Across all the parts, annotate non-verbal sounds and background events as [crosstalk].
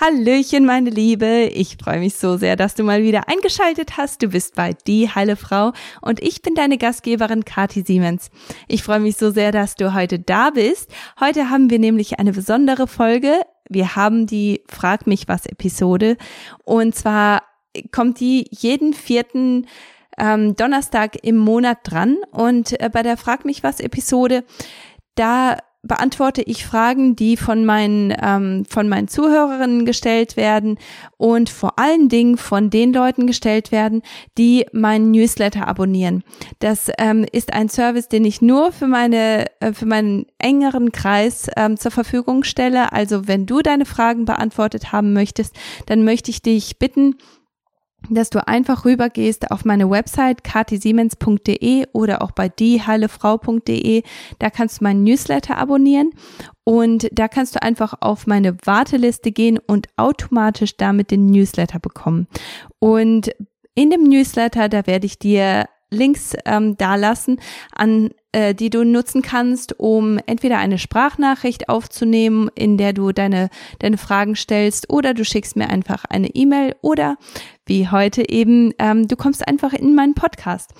Hallöchen, meine Liebe. Ich freue mich so sehr, dass du mal wieder eingeschaltet hast. Du bist bei Die Heile Frau und ich bin deine Gastgeberin Kati Siemens. Ich freue mich so sehr, dass du heute da bist. Heute haben wir nämlich eine besondere Folge. Wir haben die Frag mich was Episode und zwar kommt die jeden vierten ähm, Donnerstag im Monat dran und äh, bei der Frag mich was Episode da beantworte ich Fragen, die von meinen, ähm, von meinen Zuhörerinnen gestellt werden und vor allen Dingen von den Leuten gestellt werden, die meinen Newsletter abonnieren. Das ähm, ist ein Service, den ich nur für meine, äh, für meinen engeren Kreis ähm, zur Verfügung stelle. Also wenn du deine Fragen beantwortet haben möchtest, dann möchte ich dich bitten, dass du einfach rübergehst auf meine Website katisiemens.de oder auch bei dieheilefrau.de. Da kannst du meinen Newsletter abonnieren und da kannst du einfach auf meine Warteliste gehen und automatisch damit den Newsletter bekommen. Und in dem Newsletter, da werde ich dir Links ähm, dalassen, an äh, die du nutzen kannst, um entweder eine Sprachnachricht aufzunehmen, in der du deine deine Fragen stellst, oder du schickst mir einfach eine E-Mail oder wie heute eben, ähm, du kommst einfach in meinen Podcast.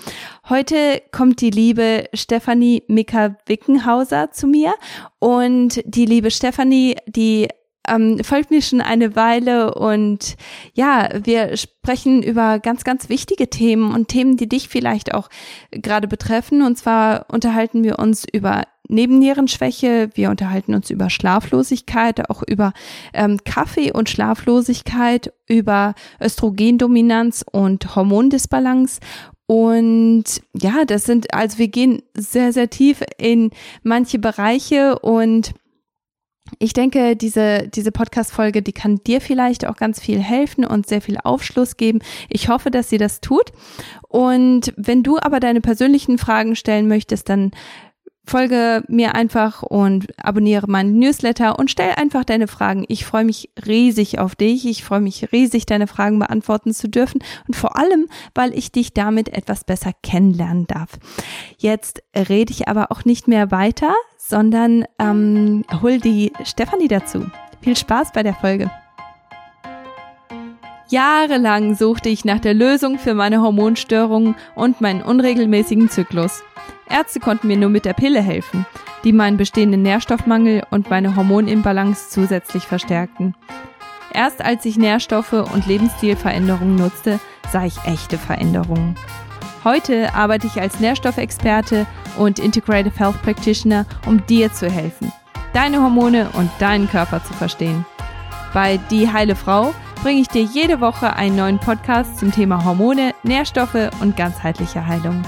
Heute kommt die liebe Stefanie Mika-Wickenhauser zu mir und die liebe Stefanie, die ähm, folgt mir schon eine Weile und ja, wir sprechen über ganz, ganz wichtige Themen und Themen, die dich vielleicht auch gerade betreffen. Und zwar unterhalten wir uns über Nebennierenschwäche, wir unterhalten uns über Schlaflosigkeit, auch über ähm, Kaffee und Schlaflosigkeit, über Östrogendominanz und Hormondisbalance und ja, das sind, also wir gehen sehr, sehr tief in manche Bereiche und ich denke, diese, diese Podcast-Folge, die kann dir vielleicht auch ganz viel helfen und sehr viel Aufschluss geben. Ich hoffe, dass sie das tut. Und wenn du aber deine persönlichen Fragen stellen möchtest, dann folge mir einfach und abonniere meinen Newsletter und stell einfach deine Fragen. Ich freue mich riesig auf dich. Ich freue mich riesig, deine Fragen beantworten zu dürfen und vor allem, weil ich dich damit etwas besser kennenlernen darf. Jetzt rede ich aber auch nicht mehr weiter, sondern ähm, hol die Stefanie dazu. Viel Spaß bei der Folge. Jahrelang suchte ich nach der Lösung für meine Hormonstörungen und meinen unregelmäßigen Zyklus. Ärzte konnten mir nur mit der Pille helfen, die meinen bestehenden Nährstoffmangel und meine Hormonimbalance zusätzlich verstärkten. Erst als ich Nährstoffe und Lebensstilveränderungen nutzte, sah ich echte Veränderungen. Heute arbeite ich als Nährstoffexperte und Integrative Health Practitioner, um dir zu helfen, deine Hormone und deinen Körper zu verstehen. Bei Die Heile Frau bringe ich dir jede Woche einen neuen Podcast zum Thema Hormone, Nährstoffe und ganzheitliche Heilung.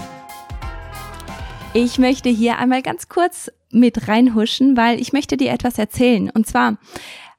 Ich möchte hier einmal ganz kurz mit reinhuschen, weil ich möchte dir etwas erzählen. Und zwar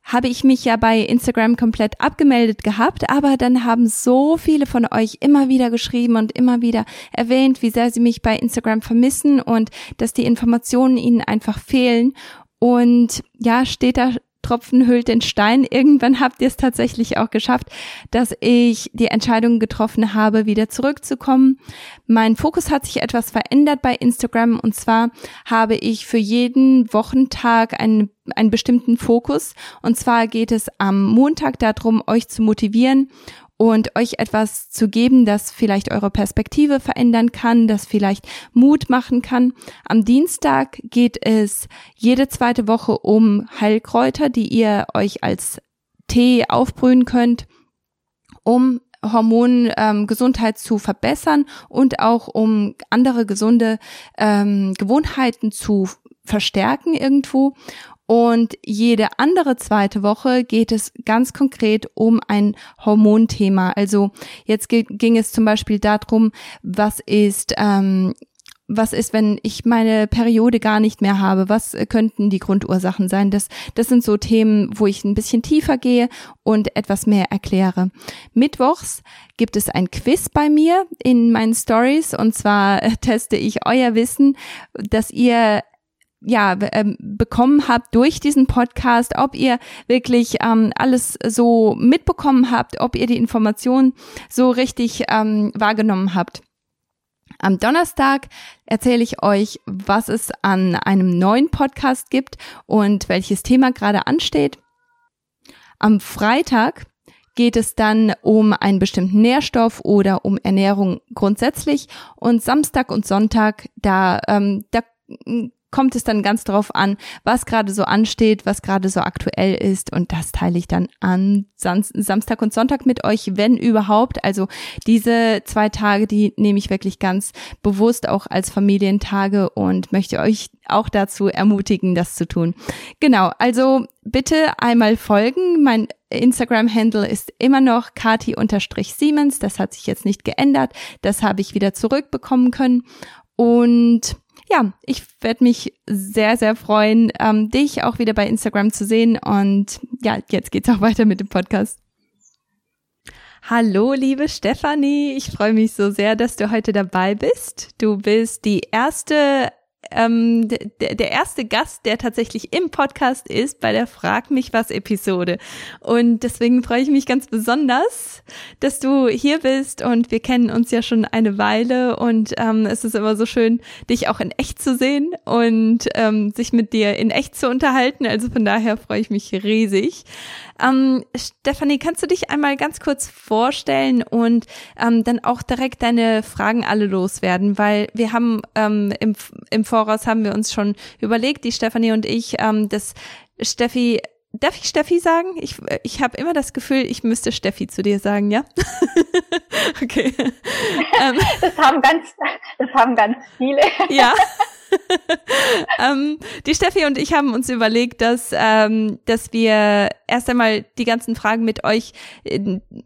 habe ich mich ja bei Instagram komplett abgemeldet gehabt, aber dann haben so viele von euch immer wieder geschrieben und immer wieder erwähnt, wie sehr sie mich bei Instagram vermissen und dass die Informationen ihnen einfach fehlen. Und ja, steht da Tropfen hüllt den Stein. Irgendwann habt ihr es tatsächlich auch geschafft, dass ich die Entscheidung getroffen habe, wieder zurückzukommen. Mein Fokus hat sich etwas verändert bei Instagram und zwar habe ich für jeden Wochentag einen, einen bestimmten Fokus und zwar geht es am Montag darum, euch zu motivieren und euch etwas zu geben, das vielleicht eure Perspektive verändern kann, das vielleicht Mut machen kann. Am Dienstag geht es jede zweite Woche um Heilkräuter, die ihr euch als Tee aufbrühen könnt, um Hormongesundheit ähm, zu verbessern und auch um andere gesunde ähm, Gewohnheiten zu verstärken irgendwo. Und jede andere zweite Woche geht es ganz konkret um ein Hormonthema. Also jetzt ging es zum Beispiel darum, was ist ähm, was ist, wenn ich meine Periode gar nicht mehr habe? Was könnten die Grundursachen sein? Das, das sind so Themen, wo ich ein bisschen tiefer gehe und etwas mehr erkläre. Mittwochs gibt es ein Quiz bei mir in meinen Stories und zwar teste ich euer Wissen, dass ihr ja ähm, bekommen habt durch diesen Podcast, ob ihr wirklich ähm, alles so mitbekommen habt, ob ihr die Informationen so richtig ähm, wahrgenommen habt. Am Donnerstag erzähle ich euch, was es an einem neuen Podcast gibt und welches Thema gerade ansteht. Am Freitag geht es dann um einen bestimmten Nährstoff oder um Ernährung grundsätzlich. Und Samstag und Sonntag, da, ähm, da kommt es dann ganz drauf an, was gerade so ansteht, was gerade so aktuell ist. Und das teile ich dann an Samstag und Sonntag mit euch, wenn überhaupt. Also diese zwei Tage, die nehme ich wirklich ganz bewusst auch als Familientage und möchte euch auch dazu ermutigen, das zu tun. Genau, also bitte einmal folgen. Mein Instagram-Handle ist immer noch kati-siemens. Das hat sich jetzt nicht geändert. Das habe ich wieder zurückbekommen können. Und ja, ich werde mich sehr, sehr freuen, ähm, dich auch wieder bei Instagram zu sehen. Und ja, jetzt geht's auch weiter mit dem Podcast. Hallo, liebe Stefanie. Ich freue mich so sehr, dass du heute dabei bist. Du bist die erste ähm, der, erste Gast, der tatsächlich im Podcast ist bei der Frag mich was Episode. Und deswegen freue ich mich ganz besonders, dass du hier bist und wir kennen uns ja schon eine Weile und ähm, es ist immer so schön, dich auch in echt zu sehen und ähm, sich mit dir in echt zu unterhalten. Also von daher freue ich mich riesig. Ähm, Stefanie, kannst du dich einmal ganz kurz vorstellen und ähm, dann auch direkt deine Fragen alle loswerden, weil wir haben ähm, im, im Voraus haben wir uns schon überlegt, die Stefanie und ich, ähm, dass Steffi Darf ich Steffi sagen? Ich, ich habe immer das Gefühl, ich müsste Steffi zu dir sagen, ja? [laughs] okay. [laughs] Das haben ganz, das haben ganz viele. ja. [laughs] [laughs] ähm, die Steffi und ich haben uns überlegt, dass, ähm, dass wir erst einmal die ganzen Fragen mit euch,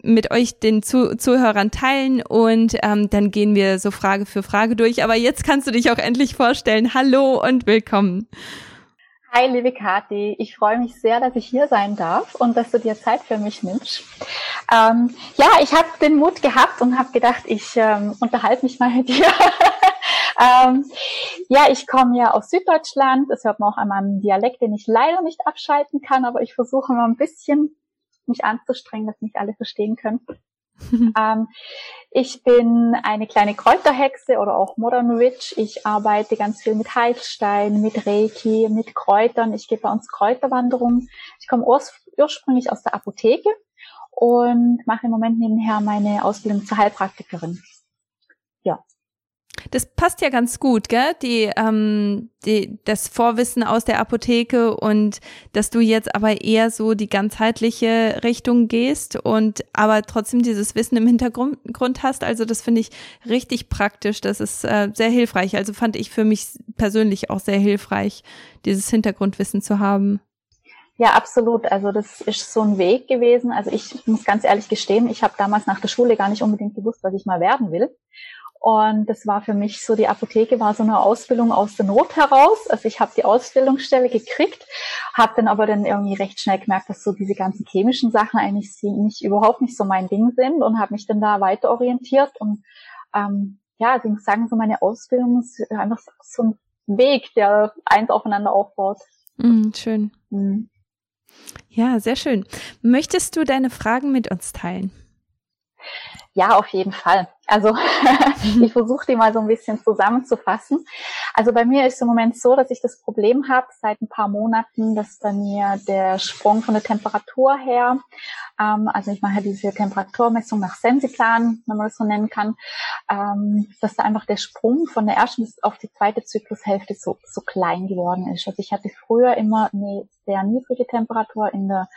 mit euch den Zu Zuhörern teilen und ähm, dann gehen wir so Frage für Frage durch. Aber jetzt kannst du dich auch endlich vorstellen. Hallo und willkommen. Hi, liebe Kathi. Ich freue mich sehr, dass ich hier sein darf und dass du dir Zeit für mich nimmst. Ähm, ja, ich habe den Mut gehabt und habe gedacht, ich ähm, unterhalte mich mal mit [laughs] dir ähm, ja, ich komme ja aus Süddeutschland. Das hört man auch an meinem Dialekt, den ich leider nicht abschalten kann, aber ich versuche mal ein bisschen mich anzustrengen, dass nicht alle verstehen können. [laughs] ähm, ich bin eine kleine Kräuterhexe oder auch Modern Witch. Ich arbeite ganz viel mit Heilstein, mit Reiki, mit Kräutern. Ich gehe bei uns Kräuterwanderungen. Ich komme ursprünglich aus der Apotheke und mache im Moment nebenher meine Ausbildung zur Heilpraktikerin. Ja, das passt ja ganz gut, gell? Die, ähm, die, das Vorwissen aus der Apotheke und dass du jetzt aber eher so die ganzheitliche Richtung gehst und aber trotzdem dieses Wissen im Hintergrund hast. Also das finde ich richtig praktisch. Das ist äh, sehr hilfreich. Also fand ich für mich persönlich auch sehr hilfreich, dieses Hintergrundwissen zu haben. Ja, absolut. Also das ist so ein Weg gewesen. Also ich muss ganz ehrlich gestehen, ich habe damals nach der Schule gar nicht unbedingt gewusst, was ich mal werden will. Und das war für mich so, die Apotheke war so eine Ausbildung aus der Not heraus. Also ich habe die Ausbildungsstelle gekriegt, habe dann aber dann irgendwie recht schnell gemerkt, dass so diese ganzen chemischen Sachen eigentlich nicht überhaupt nicht so mein Ding sind und habe mich dann da weiter orientiert. Und ähm, ja, also ich muss sagen, so meine Ausbildung ist einfach so ein Weg, der eins aufeinander aufbaut. Mm, schön. Mm. Ja, sehr schön. Möchtest du deine Fragen mit uns teilen? Ja, auf jeden Fall. Also [laughs] ich versuche die mal so ein bisschen zusammenzufassen. Also bei mir ist im Moment so, dass ich das Problem habe seit ein paar Monaten, dass bei mir der Sprung von der Temperatur her, ähm, also ich mache diese Temperaturmessung nach Sensiplan, wenn man das so nennen kann, ähm, dass da einfach der Sprung von der ersten auf die zweite Zyklushälfte so, so klein geworden ist. Also ich hatte früher immer eine sehr niedrige Temperatur in der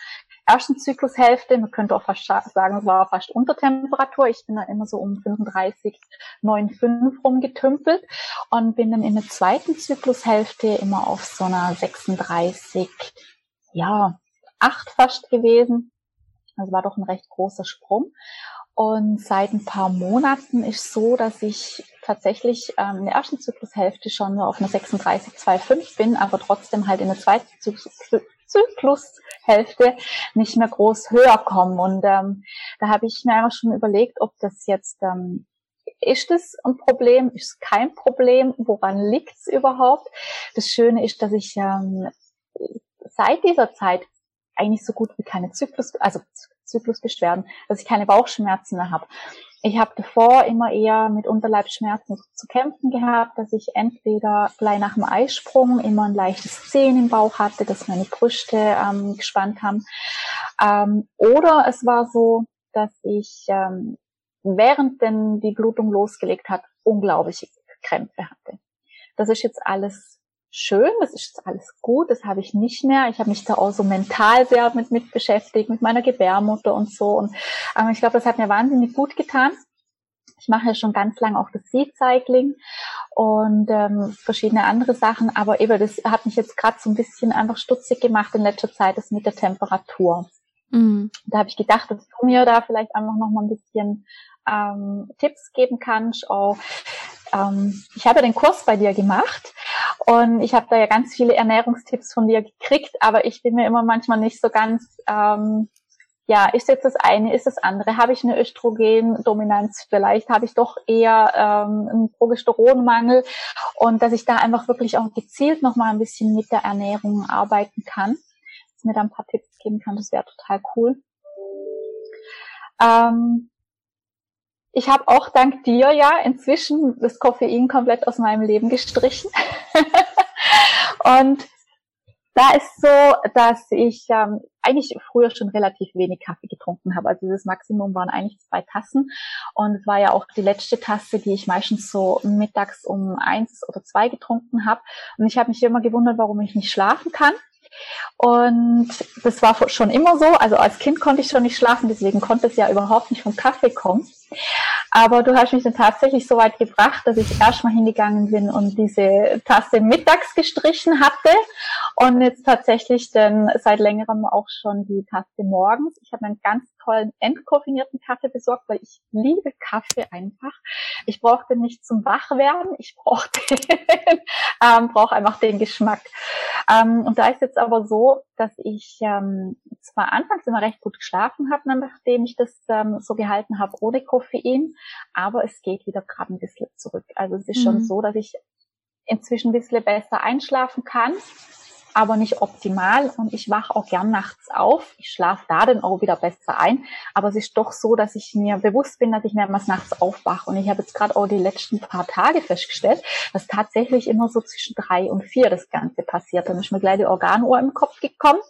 ersten Zyklushälfte. Man könnte auch fast sagen, es war fast Untertemperatur. Ich bin da immer so um 35, 9,5 rumgetümpelt und bin dann in der zweiten Zyklushälfte immer auf so einer 36, ja, 8 fast gewesen. Also war doch ein recht großer Sprung. Und seit ein paar Monaten ist so, dass ich tatsächlich ähm, in der ersten Zyklushälfte schon auf einer 36,25 bin, aber trotzdem halt in der zweiten Zyklushälfte nicht mehr groß höher kommen. Und ähm, da habe ich mir einfach schon überlegt, ob das jetzt ähm, ist es ein Problem, ist kein Problem, woran liegt es überhaupt? Das Schöne ist, dass ich ähm, seit dieser Zeit eigentlich so gut wie keine Zyklus, also Zyklusbeschwerden, dass ich keine Bauchschmerzen mehr habe. Ich habe davor immer eher mit Unterleibsschmerzen zu kämpfen gehabt, dass ich entweder gleich nach dem Eisprung immer ein leichtes Zehen im Bauch hatte, dass meine Brüste ähm, gespannt haben. Ähm, oder es war so, dass ich ähm, während denn die Blutung losgelegt hat, unglaubliche Krämpfe hatte. Das ist jetzt alles schön, das ist alles gut, das habe ich nicht mehr. Ich habe mich da auch so mental sehr mit, mit beschäftigt, mit meiner Gebärmutter und so. Und ähm, ich glaube, das hat mir wahnsinnig gut getan. Ich mache ja schon ganz lange auch das Seed Cycling und ähm, verschiedene andere Sachen, aber eben das hat mich jetzt gerade so ein bisschen einfach stutzig gemacht in letzter Zeit, das mit der Temperatur. Mhm. Da habe ich gedacht, dass du mir da vielleicht einfach noch mal ein bisschen ähm, Tipps geben kannst. Auch, ähm, ich habe ja den Kurs bei dir gemacht und ich habe da ja ganz viele Ernährungstipps von dir gekriegt, aber ich bin mir immer manchmal nicht so ganz, ähm, ja, ist jetzt das eine, ist das andere? Habe ich eine Östrogendominanz? Vielleicht habe ich doch eher ähm, einen Progesteronmangel und dass ich da einfach wirklich auch gezielt nochmal ein bisschen mit der Ernährung arbeiten kann. Dass mir da ein paar Tipps geben kann, das wäre total cool. Ähm, ich habe auch dank dir ja inzwischen das Koffein komplett aus meinem Leben gestrichen. [laughs] und da ist so, dass ich ähm, eigentlich früher schon relativ wenig Kaffee getrunken habe. Also das Maximum waren eigentlich zwei Tassen. Und es war ja auch die letzte Tasse, die ich meistens so mittags um eins oder zwei getrunken habe. Und ich habe mich immer gewundert, warum ich nicht schlafen kann. Und das war schon immer so. Also als Kind konnte ich schon nicht schlafen, deswegen konnte es ja überhaupt nicht vom Kaffee kommen. Aber du hast mich dann tatsächlich so weit gebracht, dass ich erstmal hingegangen bin und diese Tasse mittags gestrichen hatte und jetzt tatsächlich dann seit längerem auch schon die Tasse morgens. Ich habe einen ganz tollen entkoffinierten Kaffee besorgt, weil ich liebe Kaffee einfach. Ich brauchte nicht zum Wachwerden, ich brauchte [laughs] ähm, brauche einfach den Geschmack. Ähm, und da ist jetzt aber so, dass ich ähm, zwar anfangs immer recht gut geschlafen habe, nachdem ich das ähm, so gehalten habe ohne Koffein, aber es geht wieder gerade ein bisschen zurück. Also es ist mhm. schon so, dass ich inzwischen ein bisschen besser einschlafen kann aber nicht optimal und ich wache auch gern nachts auf. Ich schlafe da dann auch wieder besser ein, aber es ist doch so, dass ich mir bewusst bin, dass ich mehrmals nachts aufwache und ich habe jetzt gerade auch die letzten paar Tage festgestellt, dass tatsächlich immer so zwischen drei und vier das Ganze passiert. Dann ist mir gleich die Organuhr im Kopf gekommen.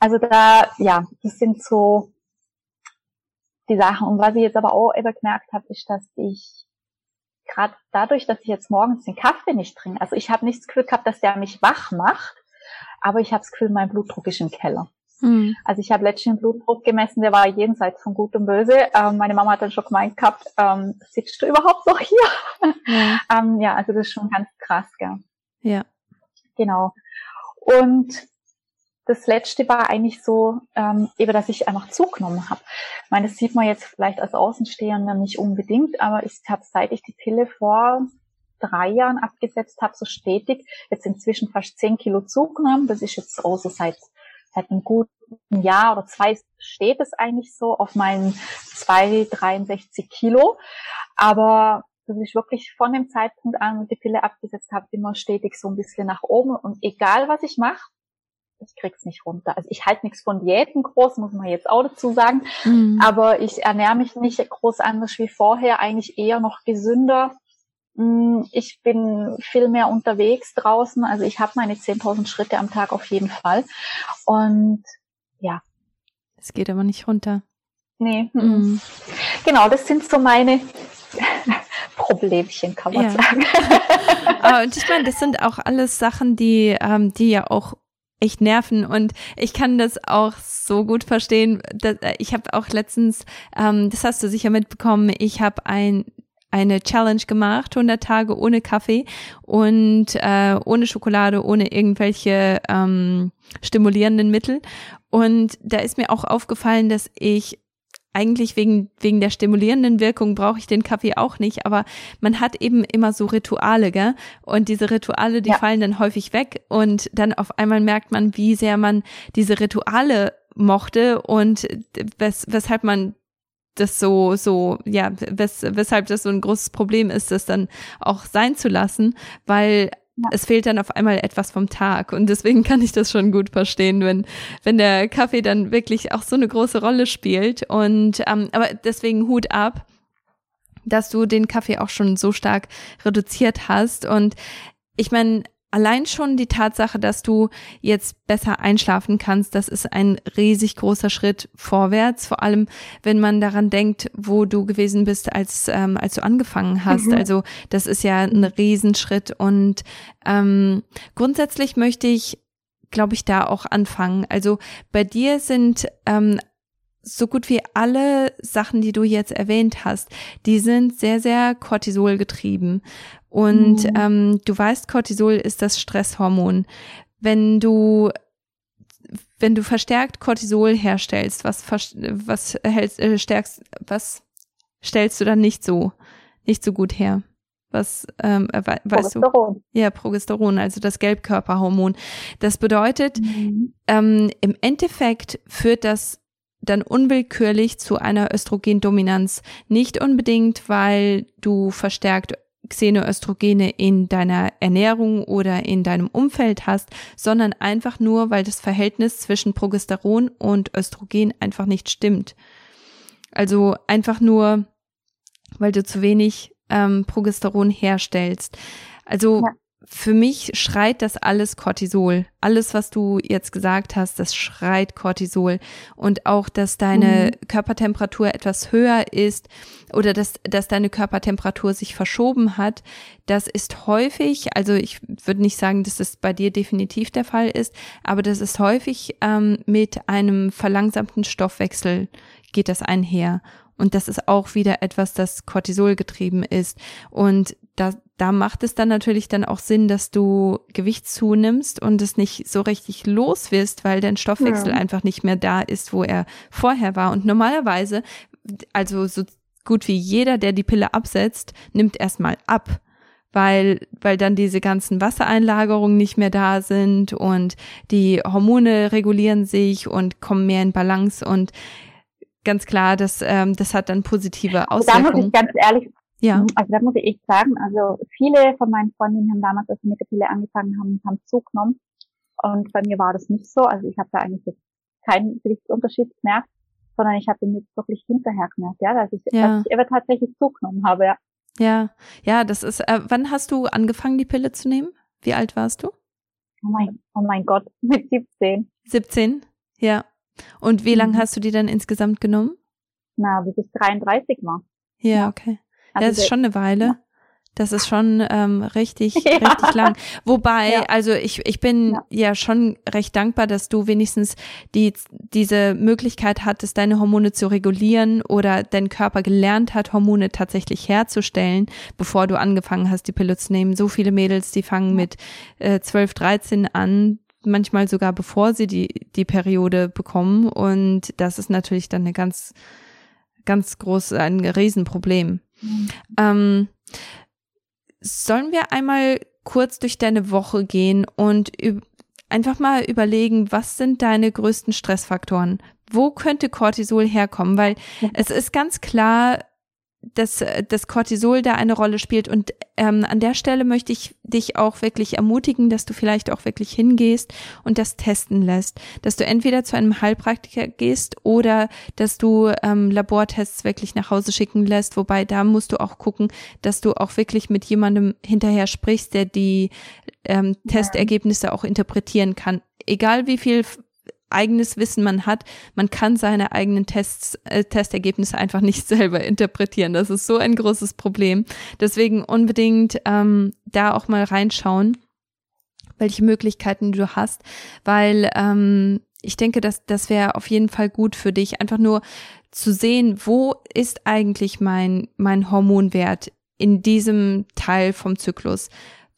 Also da, ja, das sind so die Sachen. Und was ich jetzt aber auch immer gemerkt habe, ist, dass ich gerade dadurch, dass ich jetzt morgens den Kaffee nicht trinke, also ich habe nicht das Gefühl gehabt, dass der mich wach macht, aber ich habe das Gefühl, mein Blutdruck ist im Keller. Mhm. Also ich habe letztens den Blutdruck gemessen, der war jenseits von Gut und Böse. Ähm, meine Mama hat dann schon gemeint gehabt, ähm, sitzt du überhaupt noch hier? [laughs] Ja. ähm, ja, also das ist schon ganz krass, gell? Ja. Genau. Und das letzte war eigentlich so, ähm, eben, dass ich einfach zugenommen habe. Ich meine, das sieht man jetzt vielleicht als Außenstehender nicht unbedingt, aber ich habe, seit ich die Pille vor drei Jahren abgesetzt habe, so stetig, jetzt inzwischen fast zehn Kilo zugenommen. Das ist jetzt auch so seit, seit einem guten Jahr oder zwei steht es eigentlich so auf meinen 263 Kilo. Aber das ist wirklich von dem Zeitpunkt an, wo ich die Pille abgesetzt habe, immer stetig so ein bisschen nach oben. Und egal was ich mache, ich krieg's nicht runter. Also ich halte nichts von Diäten groß, muss man jetzt auch dazu sagen. Mhm. Aber ich ernähre mich nicht groß anders wie vorher, eigentlich eher noch gesünder. Mm, ich bin viel mehr unterwegs draußen. Also ich habe meine 10.000 Schritte am Tag auf jeden Fall. Und ja. Es geht aber nicht runter. Nee. Mhm. Genau, das sind so meine [laughs] Problemchen, kann man ja. sagen. [laughs] und ich meine, das sind auch alles Sachen, die, ähm, die ja auch echt nerven und ich kann das auch so gut verstehen. Äh, ich habe auch letztens, ähm, das hast du sicher mitbekommen, ich habe ein eine Challenge gemacht, 100 Tage ohne Kaffee und äh, ohne Schokolade, ohne irgendwelche ähm, stimulierenden Mittel. Und da ist mir auch aufgefallen, dass ich eigentlich wegen, wegen der stimulierenden Wirkung brauche ich den Kaffee auch nicht, aber man hat eben immer so Rituale, gell? Und diese Rituale, die ja. fallen dann häufig weg und dann auf einmal merkt man, wie sehr man diese Rituale mochte und wes weshalb man das so, so, ja, wes weshalb das so ein großes Problem ist, das dann auch sein zu lassen, weil es fehlt dann auf einmal etwas vom Tag. Und deswegen kann ich das schon gut verstehen, wenn, wenn der Kaffee dann wirklich auch so eine große Rolle spielt. Und ähm, aber deswegen Hut ab dass du den Kaffee auch schon so stark reduziert hast. Und ich meine, allein schon die Tatsache, dass du jetzt besser einschlafen kannst, das ist ein riesig großer Schritt vorwärts. Vor allem, wenn man daran denkt, wo du gewesen bist, als ähm, als du angefangen hast. Mhm. Also das ist ja ein Riesenschritt. Und ähm, grundsätzlich möchte ich, glaube ich, da auch anfangen. Also bei dir sind ähm, so gut wie alle Sachen, die du jetzt erwähnt hast, die sind sehr, sehr Cortisol getrieben. Und mhm. ähm, du weißt, Cortisol ist das Stresshormon. Wenn du wenn du verstärkt Cortisol herstellst, was was hältst, äh, stärkst, was stellst du dann nicht so nicht so gut her? Was ähm, äh, weißt du? Ja, Progesteron, also das Gelbkörperhormon. Das bedeutet, mhm. ähm, im Endeffekt führt das dann unwillkürlich zu einer Östrogendominanz. Nicht unbedingt, weil du verstärkt Xenoöstrogene in deiner Ernährung oder in deinem Umfeld hast, sondern einfach nur, weil das Verhältnis zwischen Progesteron und Östrogen einfach nicht stimmt. Also einfach nur, weil du zu wenig ähm, Progesteron herstellst. Also ja für mich schreit das alles Cortisol. Alles, was du jetzt gesagt hast, das schreit Cortisol. Und auch, dass deine mhm. Körpertemperatur etwas höher ist oder dass, dass deine Körpertemperatur sich verschoben hat, das ist häufig, also ich würde nicht sagen, dass es bei dir definitiv der Fall ist, aber das ist häufig ähm, mit einem verlangsamten Stoffwechsel geht das einher. Und das ist auch wieder etwas, das Cortisol getrieben ist. Und da, da macht es dann natürlich dann auch Sinn, dass du Gewicht zunimmst und es nicht so richtig los wirst, weil dein Stoffwechsel ja. einfach nicht mehr da ist, wo er vorher war. Und normalerweise, also so gut wie jeder, der die Pille absetzt, nimmt erstmal ab weil, weil dann diese ganzen Wassereinlagerungen nicht mehr da sind und die Hormone regulieren sich und kommen mehr in Balance und ganz klar, das, ähm, das hat dann positive Auswirkungen. Da muss ich ganz ehrlich ja. Mhm. Also da muss ich echt sagen, also viele von meinen Freundinnen haben damals, als sie mit der Pille angefangen haben, haben zugenommen. Und bei mir war das nicht so. Also ich habe da eigentlich jetzt keinen Gewichtsunterschied gemerkt, sondern ich habe den jetzt wirklich hinterher gemerkt, ja, dass ich, ja. dass ich aber tatsächlich zugenommen habe, ja. Ja, ja, das ist, äh, wann hast du angefangen, die Pille zu nehmen? Wie alt warst du? Oh mein, oh mein Gott, [laughs] mit 17. 17? Ja. Und wie mhm. lange hast du die dann insgesamt genommen? Na, bis ich 33 war. Ja, okay. Also das ist schon eine Weile. Das ist schon ähm, richtig, [laughs] ja. richtig lang. Wobei, ja. also ich, ich bin ja. ja. schon recht dankbar, dass du wenigstens die, diese Möglichkeit hattest, deine Hormone zu regulieren oder dein Körper gelernt hat, Hormone tatsächlich herzustellen, bevor du angefangen hast, die Pille zu nehmen. So viele Mädels, die fangen mit äh, 12, 13 an, manchmal sogar bevor sie die, die Periode bekommen. Und das ist natürlich dann eine ganz, ganz groß, ein Riesenproblem. Mhm. Ähm, sollen wir einmal kurz durch deine Woche gehen und einfach mal überlegen, was sind deine größten Stressfaktoren? Wo könnte Cortisol herkommen? Weil es ist ganz klar, dass das Cortisol da eine Rolle spielt. Und ähm, an der Stelle möchte ich dich auch wirklich ermutigen, dass du vielleicht auch wirklich hingehst und das testen lässt. Dass du entweder zu einem Heilpraktiker gehst oder dass du ähm, Labortests wirklich nach Hause schicken lässt. Wobei da musst du auch gucken, dass du auch wirklich mit jemandem hinterher sprichst, der die ähm, Testergebnisse auch interpretieren kann. Egal wie viel eigenes Wissen man hat, man kann seine eigenen Tests, äh, Testergebnisse einfach nicht [laughs] selber interpretieren. Das ist so ein großes Problem. Deswegen unbedingt ähm, da auch mal reinschauen, welche Möglichkeiten du hast, weil ähm, ich denke, dass das wäre auf jeden Fall gut für dich, einfach nur zu sehen, wo ist eigentlich mein mein Hormonwert in diesem Teil vom Zyklus,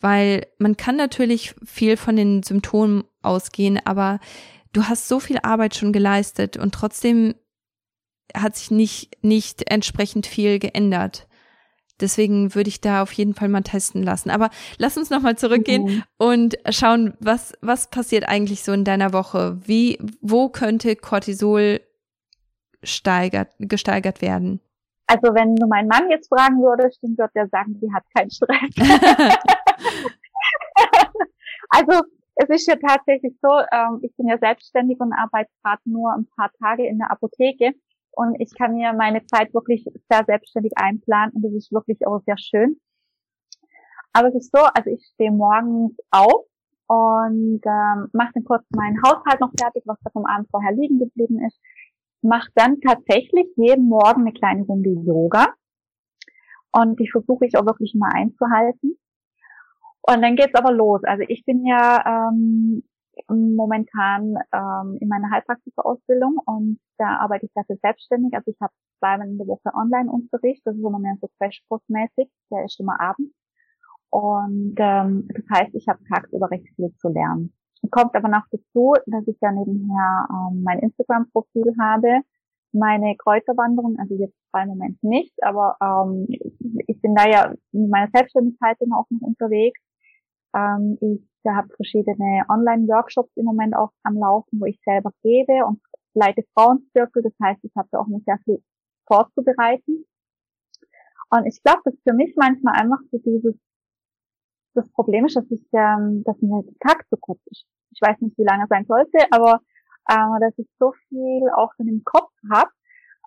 weil man kann natürlich viel von den Symptomen ausgehen, aber du hast so viel Arbeit schon geleistet und trotzdem hat sich nicht, nicht entsprechend viel geändert. Deswegen würde ich da auf jeden Fall mal testen lassen. Aber lass uns nochmal zurückgehen mhm. und schauen, was, was passiert eigentlich so in deiner Woche? Wie, wo könnte Cortisol steigert, gesteigert werden? Also wenn du meinen Mann jetzt fragen würdest, dann würde er sagen, sie hat keinen Stress. [laughs] [laughs] Also es ist ja tatsächlich so, ähm, ich bin ja selbstständig und arbeite gerade nur ein paar Tage in der Apotheke und ich kann mir meine Zeit wirklich sehr selbstständig einplanen und das ist wirklich auch sehr schön. Aber es ist so, also ich stehe morgens auf und ähm, mache dann kurz meinen Haushalt noch fertig, was da vom Abend vorher liegen geblieben ist. Mache dann tatsächlich jeden Morgen eine kleine Runde Yoga und die versuche ich auch wirklich mal einzuhalten. Und dann geht's aber los. Also ich bin ja ähm, momentan ähm, in meiner Heilpraktikausbildung und da arbeite ich dafür selbstständig. Also ich habe zweimal in der Woche Online-Unterricht. Das ist immer mehr so Crashkurs-mäßig. Der ist immer abends. Und ähm, das heißt, ich habe tagsüber recht viel zu lernen. Kommt aber noch dazu, dass ich ja nebenher ähm, mein Instagram-Profil habe, meine Kräuterwanderung, also jetzt bei Moment nicht, aber ähm, ich bin da ja in meiner Selbstständigkeit immer auch noch unterwegs. Ähm, ich habe verschiedene Online-Workshops im Moment auch am Laufen, wo ich selber gebe und leite Frauenzirkel. Das heißt, ich habe da auch noch sehr viel vorzubereiten. Und ich glaube, dass für mich manchmal einfach so dieses das Problem ist, dass ich, ähm, dass mir die Tag zu kurz ist. Ich weiß nicht, wie lange es sein sollte, aber äh, dass ich so viel auch in dem Kopf habe,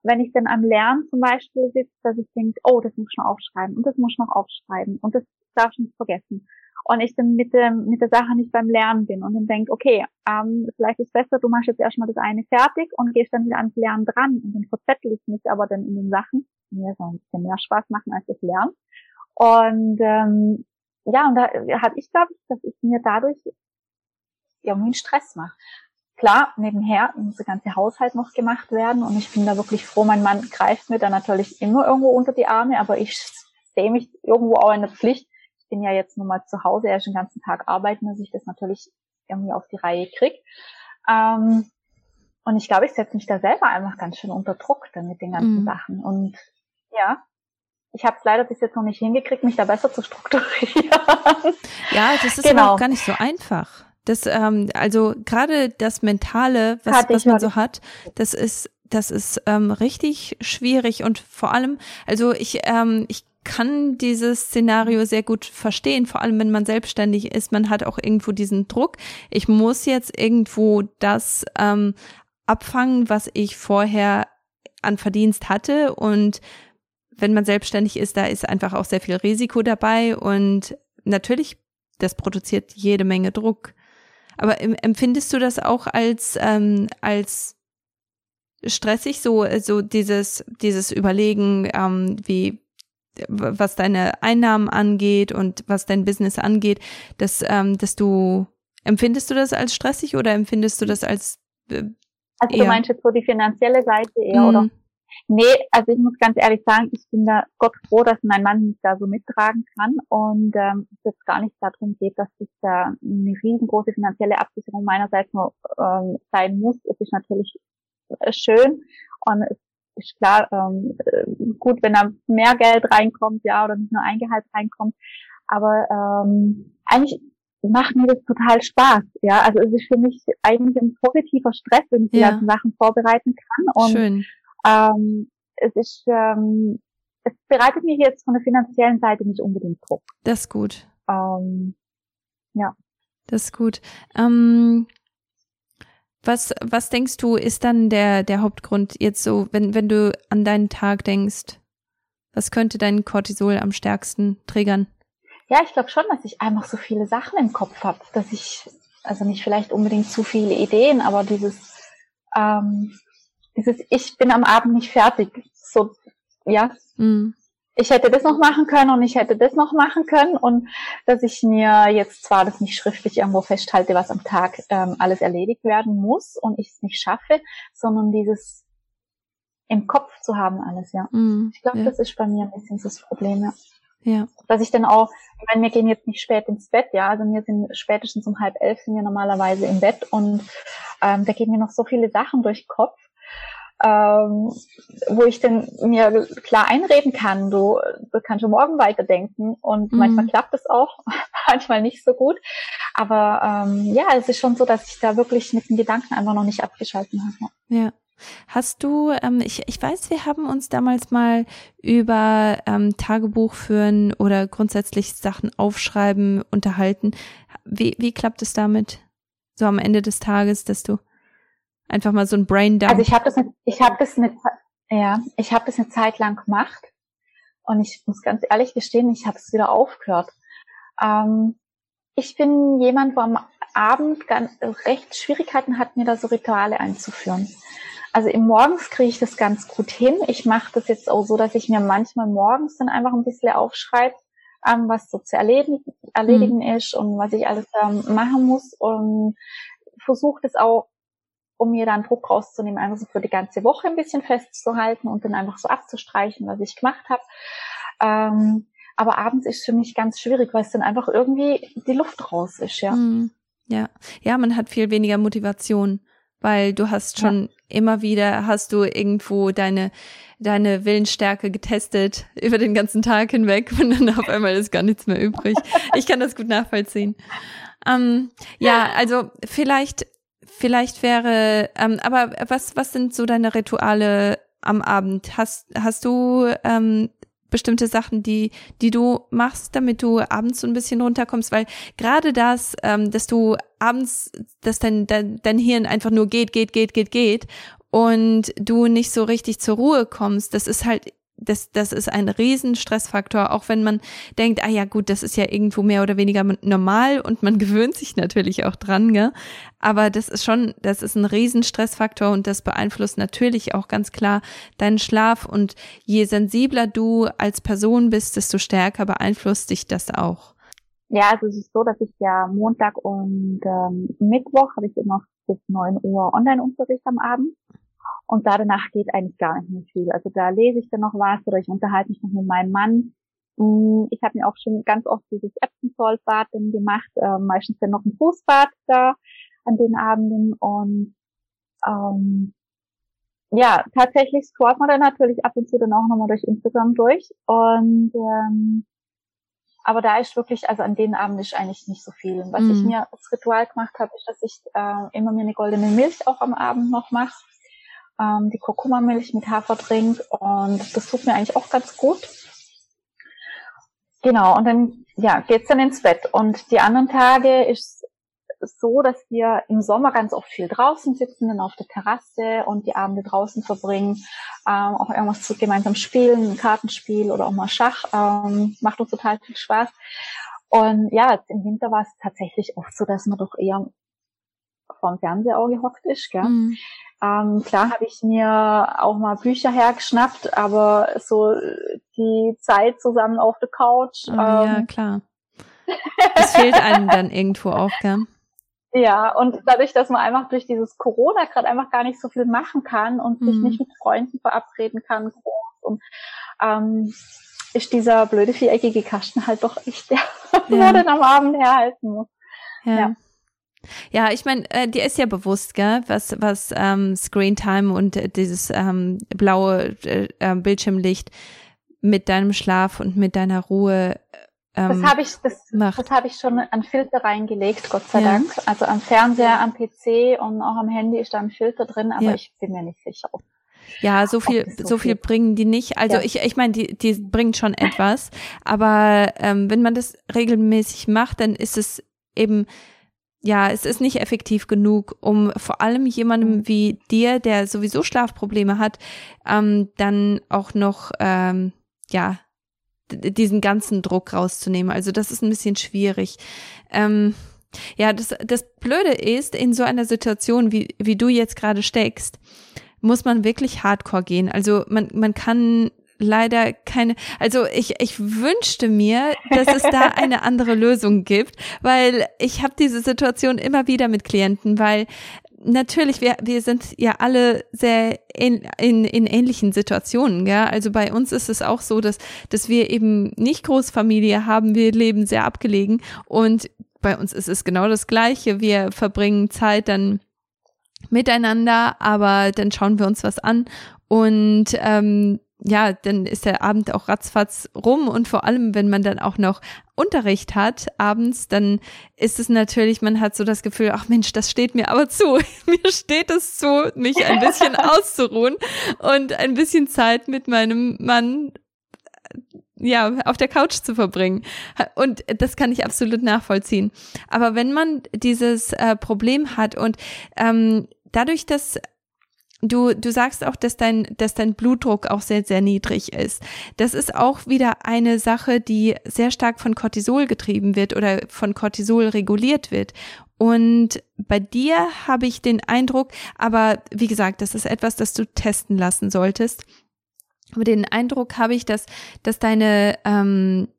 wenn ich dann am Lernen zum Beispiel sitze, dass ich denke, oh, das muss ich noch aufschreiben und das muss ich noch aufschreiben und das darf ich nicht vergessen. Und ich dann mit, dem, mit der Sache nicht beim Lernen bin und dann denke, okay, ähm, vielleicht ist besser, du machst jetzt erstmal das eine fertig und gehst dann wieder ans Lernen dran und dann verzettel ich mich aber dann in den Sachen, die mir so ein bisschen mehr Spaß machen als das Lernen. Und ähm, ja, und da hatte ich, glaube ich, dass ich mir dadurch irgendwie einen Stress mache. Klar, nebenher muss der ganze Haushalt noch gemacht werden und ich bin da wirklich froh. Mein Mann greift mir da natürlich immer irgendwo unter die Arme, aber ich sehe mich irgendwo auch in der Pflicht. Ich bin ja jetzt nur mal zu Hause, er ist den ganzen Tag arbeiten, dass ich das natürlich irgendwie auf die Reihe krieg. Ähm, und ich glaube, ich setze mich da selber einfach ganz schön unter Druck dann mit den ganzen mhm. Sachen. Und ja, ich habe es leider bis jetzt noch nicht hingekriegt, mich da besser zu strukturieren. [laughs] Ja, das ist genau. aber auch gar nicht so einfach. Das, ähm, also gerade das Mentale, was, was man so hat, das ist, das ist ähm, richtig schwierig und vor allem, also ich, ähm, ich kann dieses Szenario sehr gut verstehen, vor allem wenn man selbstständig ist. Man hat auch irgendwo diesen Druck. Ich muss jetzt irgendwo das ähm, abfangen, was ich vorher an Verdienst hatte und wenn man selbstständig ist, da ist einfach auch sehr viel Risiko dabei und natürlich, das produziert jede Menge Druck. Aber empfindest du das auch als, ähm, als stressig, so, so dieses, dieses Überlegen, ähm, wie, was deine Einnahmen angeht und was dein Business angeht, dass, ähm, dass du, empfindest du das als stressig oder empfindest du das als, äh, also du meinst jetzt so die finanzielle Seite eher, mm. oder? Nee, also ich muss ganz ehrlich sagen, ich bin da Gott froh, dass mein Mann mich da so mittragen kann und ähm, es jetzt gar nicht darum geht, dass es da eine riesengroße finanzielle Absicherung meinerseits nur ähm, sein muss. Es ist natürlich äh, schön und es ist klar ähm, äh, gut, wenn da mehr Geld reinkommt, ja, oder nicht nur ein Gehalt reinkommt. Aber ähm, eigentlich macht mir das total Spaß. Ja, also es ist für mich eigentlich ein positiver Stress, wenn ich die ganzen Sachen vorbereiten kann. Und Schön ähm, es ist, ähm, es bereitet mich jetzt von der finanziellen Seite nicht unbedingt Druck. Das ist gut. Ähm, ja. Das ist gut. Ähm, was, was denkst du, ist dann der, der Hauptgrund jetzt so, wenn, wenn du an deinen Tag denkst? Was könnte dein Cortisol am stärksten triggern? Ja, ich glaube schon, dass ich einfach so viele Sachen im Kopf habe, dass ich, also nicht vielleicht unbedingt zu viele Ideen, aber dieses, ähm, dieses Ich bin am Abend nicht fertig. So, ja. Mhm. Ich hätte das noch machen können und ich hätte das noch machen können und dass ich mir jetzt zwar das nicht schriftlich irgendwo festhalte, was am Tag ähm, alles erledigt werden muss und ich es nicht schaffe, sondern dieses im Kopf zu haben alles, ja. Mhm, ich glaube, ja. das ist bei mir ein bisschen das Problem, ja. Ja. Dass ich dann auch, ich meine, wir gehen jetzt nicht spät ins Bett, ja, also wir sind spätestens um halb elf sind wir normalerweise im Bett und ähm, da gehen mir noch so viele Sachen durch den Kopf ähm, wo ich dann mir klar einreden kann, du, du kannst schon morgen weiterdenken und mhm. manchmal klappt es auch, [laughs] manchmal nicht so gut. Aber ähm, ja, es ist schon so, dass ich da wirklich mit den Gedanken einfach noch nicht abgeschalten habe. Ja. Hast du, ähm, ich, ich weiß, wir haben uns damals mal über ähm, Tagebuch führen oder grundsätzlich Sachen aufschreiben unterhalten. Wie, wie klappt es damit? So am Ende des Tages, dass du einfach mal so ein Brain Dump. Also ich habe das, ich habe das eine, ja, ich habe das eine Zeit lang gemacht und ich muss ganz ehrlich gestehen, ich habe es wieder aufgehört. Ähm, ich bin jemand, wo am Abend ganz, recht Schwierigkeiten hat, mir da so Rituale einzuführen. Also im Morgens kriege ich das ganz gut hin. Ich mache das jetzt auch so, dass ich mir manchmal morgens dann einfach ein bisschen aufschreibe, ähm, was so zu erledigen, erledigen mhm. ist und was ich alles ähm, machen muss und versuche das auch, um mir dann Druck rauszunehmen, einfach so für die ganze Woche ein bisschen festzuhalten und dann einfach so abzustreichen, was ich gemacht habe. Ähm, aber abends ist für mich ganz schwierig, weil es dann einfach irgendwie die Luft raus ist, ja. Mhm. Ja, ja, man hat viel weniger Motivation weil du hast schon ja. immer wieder, hast du irgendwo deine, deine Willensstärke getestet [laughs] über den ganzen Tag hinweg und dann auf [laughs] einmal ist gar nichts mehr übrig. Ich kann das gut nachvollziehen. Ähm, ja, also vielleicht, vielleicht wäre, ähm, aber was, was sind so deine Rituale am Abend? Hast, hast du ähm, bestimmte Sachen, die, die du machst, damit du abends so ein bisschen runterkommst, weil gerade das, ähm, dass du abends, dass dein, dein, dein Hirn einfach nur geht, geht, geht, geht, geht und du nicht so richtig zur Ruhe kommst, das ist halt das, das ist ein riesen Stressfaktor, auch wenn man denkt, ah ja gut, das ist ja irgendwo mehr oder weniger normal und man [laughs] gewöhnt sich natürlich auch dran, gell? aber das ist schon, das ist ein riesen Stressfaktor und das beeinflusst natürlich auch ganz klar deinen Schlaf und je sensibler du als Person bist, desto stärker beeinflusst dich das auch. Ja, also es ist so, dass ich ja Montag und ähm, Mittwoch habe ich immer bis neun Uhr Online-Unterricht am Abend. Und da danach geht eigentlich gar nicht mehr viel. Also da lese ich dann noch was oder ich unterhalte mich noch mit meinem Mann. Mm, ich habe mir auch schon ganz oft dieses Epsom-Salt-Bad gemacht, äh, meistens dann noch ein Fußbad da an den Abenden und ähm, ja, tatsächlich scrollt man dann natürlich ab und zu dann auch nochmal durch Instagram durch und ähm, aber da ist wirklich, also an den Abenden ist eigentlich nicht so viel. Was mm. ich mir als Ritual gemacht habe, ist, dass ich äh, immer mir eine goldene Milch auch am Abend noch mache ähm, die Kurkuma-Milch mit Haferdrink und das tut mir eigentlich auch ganz gut. Genau, und dann ja, geht's dann ins Bett. Und die anderen Tage ist so, dass wir im Sommer ganz oft viel draußen sitzen, dann auf der Terrasse und die Abende draußen verbringen, ähm, auch irgendwas zu gemeinsam spielen, ein Kartenspiel oder auch mal Schach, ähm, macht uns total viel Spaß. Und ja, im Winter war es tatsächlich oft so, dass man doch eher vorm Fernseher auch gehockt ist, gell? Mhm. Ähm, klar habe ich mir auch mal Bücher hergeschnappt, aber so die Zeit zusammen auf der Couch. Ähm, ja, klar. Das fehlt einem dann irgendwo auch, gell? [laughs] Ja, und dadurch, dass man einfach durch dieses Corona gerade einfach gar nicht so viel machen kann und sich mhm. nicht mit Freunden verabreden kann, groß und ähm, ist dieser blöde viereckige Kasten halt doch echt [laughs] der, ja. [laughs] man dann am Abend herhalten muss. ja. ja. Ja, ich meine, äh, dir ist ja bewusst, gell, was, was ähm, Screen Time und äh, dieses ähm, blaue äh, äh, Bildschirmlicht mit deinem Schlaf und mit deiner Ruhe ähm, das habe ich, das, macht. das habe ich schon an Filter reingelegt, Gott sei ja. Dank. Also am Fernseher, am PC und auch am Handy ist da ein Filter drin, aber ja. ich bin mir nicht sicher. Ob, ja, so viel, so, so viel, bringen die nicht. Also ja. ich, ich meine, die, die bringen schon etwas, aber ähm, wenn man das regelmäßig macht, dann ist es eben ja, es ist nicht effektiv genug, um vor allem jemandem mhm. wie dir, der sowieso Schlafprobleme hat, ähm, dann auch noch, ähm, ja, diesen ganzen Druck rauszunehmen. Also das ist ein bisschen schwierig. Ähm, ja, das, das Blöde ist, in so einer Situation, wie, wie du jetzt gerade steckst, muss man wirklich hardcore gehen. Also man, man kann leider keine, also ich, ich wünschte mir, dass es da [laughs] eine andere Lösung gibt, weil ich habe diese Situation immer wieder mit Klienten, weil natürlich, wir, wir sind ja alle sehr in, in, in ähnlichen Situationen, ja. Also bei uns ist es auch so, dass, dass wir eben nicht Großfamilie haben, wir leben sehr abgelegen und bei uns ist es genau das Gleiche. Wir verbringen Zeit dann miteinander, aber dann schauen wir uns was an und ähm, ja, dann ist der Abend auch ratzfatz rum und vor allem, wenn man dann auch noch Unterricht hat abends, dann ist es natürlich, man hat so das Gefühl, ach Mensch, das steht mir aber zu. [laughs] mir steht es zu, mich ein bisschen [laughs] auszuruhen und ein bisschen Zeit mit meinem Mann ja, auf der Couch zu verbringen. Und das kann ich absolut nachvollziehen. Aber wenn man dieses äh, Problem hat und ähm, dadurch, dass Du, du sagst auch, dass dein, dass dein Blutdruck auch sehr, sehr niedrig ist. Das ist auch wieder eine Sache, die sehr stark von Cortisol getrieben wird oder von Cortisol reguliert wird. Und bei dir habe ich den Eindruck, aber wie gesagt, das ist etwas, das du testen lassen solltest. Aber den Eindruck habe ich, dass, dass deine, ähm,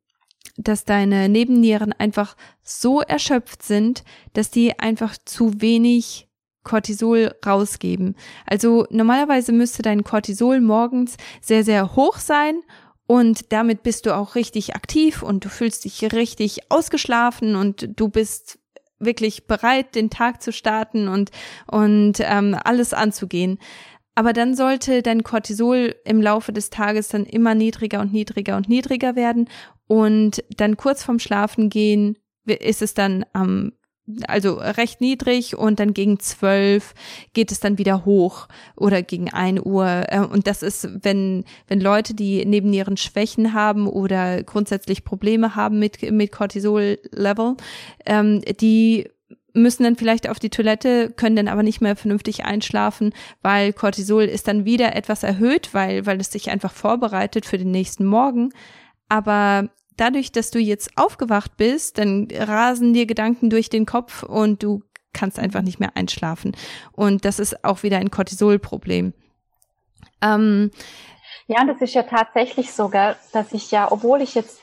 dass deine Nebennieren einfach so erschöpft sind, dass die einfach zu wenig Cortisol rausgeben. Also normalerweise müsste dein Cortisol morgens sehr, sehr hoch sein und damit bist du auch richtig aktiv und du fühlst dich richtig ausgeschlafen und du bist wirklich bereit, den Tag zu starten und, und ähm, alles anzugehen. Aber dann sollte dein Cortisol im Laufe des Tages dann immer niedriger und niedriger und niedriger werden und dann kurz vorm Schlafen gehen ist es dann am also recht niedrig und dann gegen zwölf geht es dann wieder hoch oder gegen ein Uhr. Äh, und das ist, wenn, wenn Leute, die neben ihren Schwächen haben oder grundsätzlich Probleme haben mit, mit Cortisol-Level, ähm, die müssen dann vielleicht auf die Toilette, können dann aber nicht mehr vernünftig einschlafen, weil Cortisol ist dann wieder etwas erhöht, weil, weil es sich einfach vorbereitet für den nächsten Morgen. Aber dadurch, dass du jetzt aufgewacht bist, dann rasen dir Gedanken durch den Kopf und du kannst einfach nicht mehr einschlafen. Und das ist auch wieder ein Cortisolproblem. Ähm, ja, und das ist ja tatsächlich sogar, dass ich ja, obwohl ich jetzt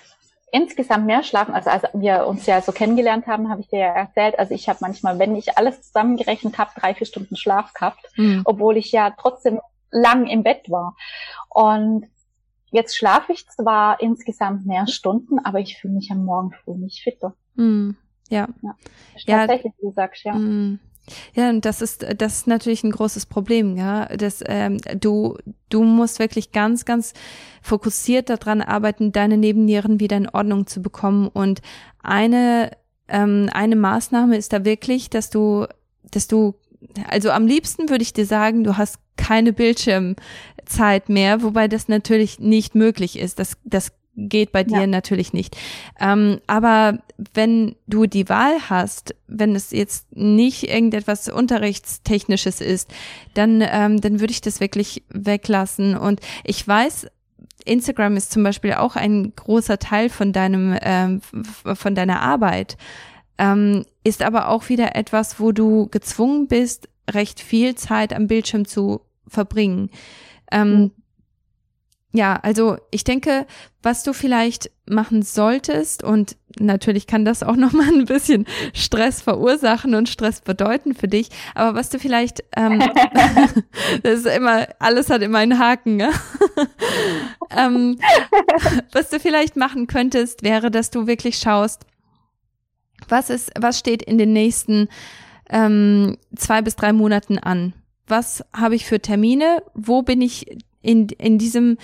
insgesamt mehr schlafen, also als wir uns ja so kennengelernt haben, habe ich dir ja erzählt, also ich habe manchmal, wenn ich alles zusammengerechnet habe, drei, vier Stunden Schlaf gehabt, mhm. obwohl ich ja trotzdem lang im Bett war. Und Jetzt schlafe ich zwar insgesamt mehr Stunden, aber ich fühle mich am Morgen früh nicht fitter. Mm, ja. ja. Tatsächlich, wie du sagst, ja. Mm. Ja, und das ist das ist natürlich ein großes Problem, ja. Das ähm, du du musst wirklich ganz ganz fokussiert daran arbeiten, deine Nebennieren wieder in Ordnung zu bekommen. Und eine ähm, eine Maßnahme ist da wirklich, dass du dass du also am liebsten würde ich dir sagen, du hast keine Bildschirmzeit mehr, wobei das natürlich nicht möglich ist. Das, das geht bei dir ja. natürlich nicht. Ähm, aber wenn du die Wahl hast, wenn es jetzt nicht irgendetwas Unterrichtstechnisches ist, dann, ähm, dann würde ich das wirklich weglassen. Und ich weiß, Instagram ist zum Beispiel auch ein großer Teil von deinem, ähm, von deiner Arbeit, ähm, ist aber auch wieder etwas, wo du gezwungen bist, recht viel Zeit am Bildschirm zu verbringen. Ähm, mhm. Ja, also ich denke, was du vielleicht machen solltest und natürlich kann das auch [laughs] noch mal ein bisschen Stress verursachen und Stress bedeuten für dich, aber was du vielleicht, ähm, [laughs] das ist immer, alles hat immer einen Haken, ne? [laughs] ähm, was du vielleicht machen könntest, wäre, dass du wirklich schaust, was ist, was steht in den nächsten ähm, zwei bis drei Monaten an? Was habe ich für Termine, wo bin ich in, in diesem,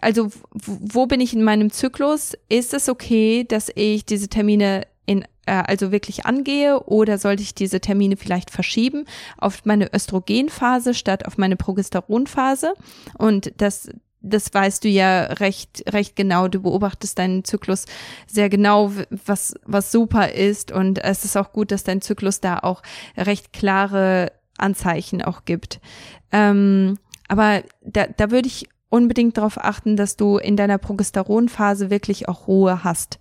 also wo bin ich in meinem Zyklus? Ist es okay, dass ich diese Termine in, äh, also wirklich angehe oder sollte ich diese Termine vielleicht verschieben auf meine Östrogenphase statt auf meine Progesteronphase? Und das, das weißt du ja recht, recht genau. Du beobachtest deinen Zyklus sehr genau, was, was super ist. Und es ist auch gut, dass dein Zyklus da auch recht klare Anzeichen auch gibt. Ähm, aber da, da würde ich unbedingt darauf achten, dass du in deiner Progesteronphase wirklich auch Ruhe hast.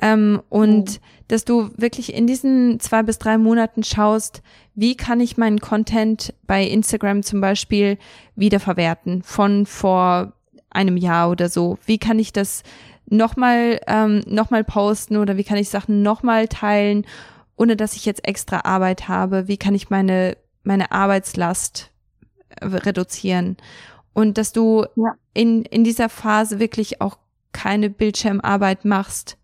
Ähm, und oh. dass du wirklich in diesen zwei bis drei Monaten schaust, wie kann ich meinen Content bei Instagram zum Beispiel wiederverwerten von vor einem Jahr oder so. Wie kann ich das nochmal ähm, noch posten oder wie kann ich Sachen nochmal teilen, ohne dass ich jetzt extra Arbeit habe? Wie kann ich meine meine Arbeitslast äh, reduzieren und dass du ja. in, in dieser Phase wirklich auch keine Bildschirmarbeit machst,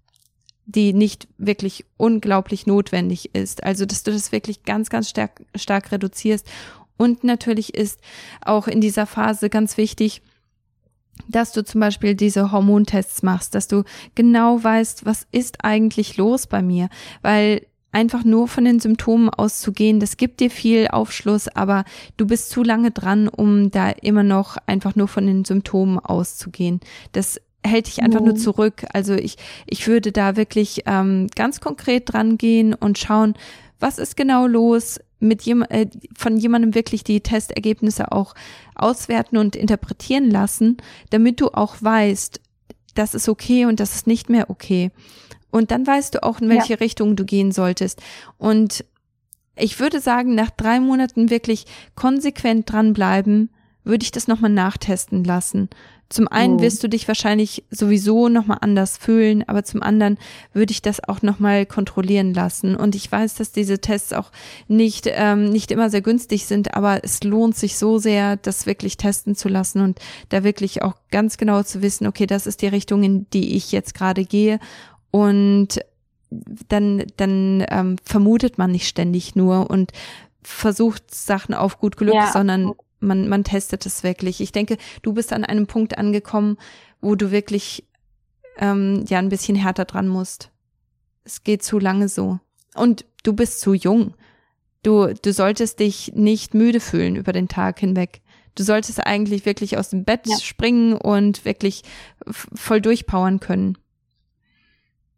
die nicht wirklich unglaublich notwendig ist. Also, dass du das wirklich ganz, ganz stark, stark reduzierst. Und natürlich ist auch in dieser Phase ganz wichtig, dass du zum Beispiel diese Hormontests machst, dass du genau weißt, was ist eigentlich los bei mir, weil einfach nur von den Symptomen auszugehen, das gibt dir viel Aufschluss, aber du bist zu lange dran, um da immer noch einfach nur von den Symptomen auszugehen. Das hält dich einfach nur zurück. Also ich, ich würde da wirklich ähm, ganz konkret dran gehen und schauen, was ist genau los, mit jem, äh, von jemandem wirklich die Testergebnisse auch auswerten und interpretieren lassen, damit du auch weißt, das ist okay und das ist nicht mehr okay. Und dann weißt du auch, in welche ja. Richtung du gehen solltest. Und ich würde sagen, nach drei Monaten wirklich konsequent dranbleiben, würde ich das nochmal nachtesten lassen. Zum einen oh. wirst du dich wahrscheinlich sowieso nochmal anders fühlen, aber zum anderen würde ich das auch nochmal kontrollieren lassen. Und ich weiß, dass diese Tests auch nicht, ähm, nicht immer sehr günstig sind, aber es lohnt sich so sehr, das wirklich testen zu lassen und da wirklich auch ganz genau zu wissen, okay, das ist die Richtung, in die ich jetzt gerade gehe. Und dann, dann ähm, vermutet man nicht ständig nur und versucht Sachen auf gut Glück, ja. sondern man, man testet es wirklich. Ich denke, du bist an einem Punkt angekommen, wo du wirklich ähm, ja ein bisschen härter dran musst. Es geht zu lange so. Und du bist zu jung. Du, du solltest dich nicht müde fühlen über den Tag hinweg. Du solltest eigentlich wirklich aus dem Bett ja. springen und wirklich voll durchpowern können.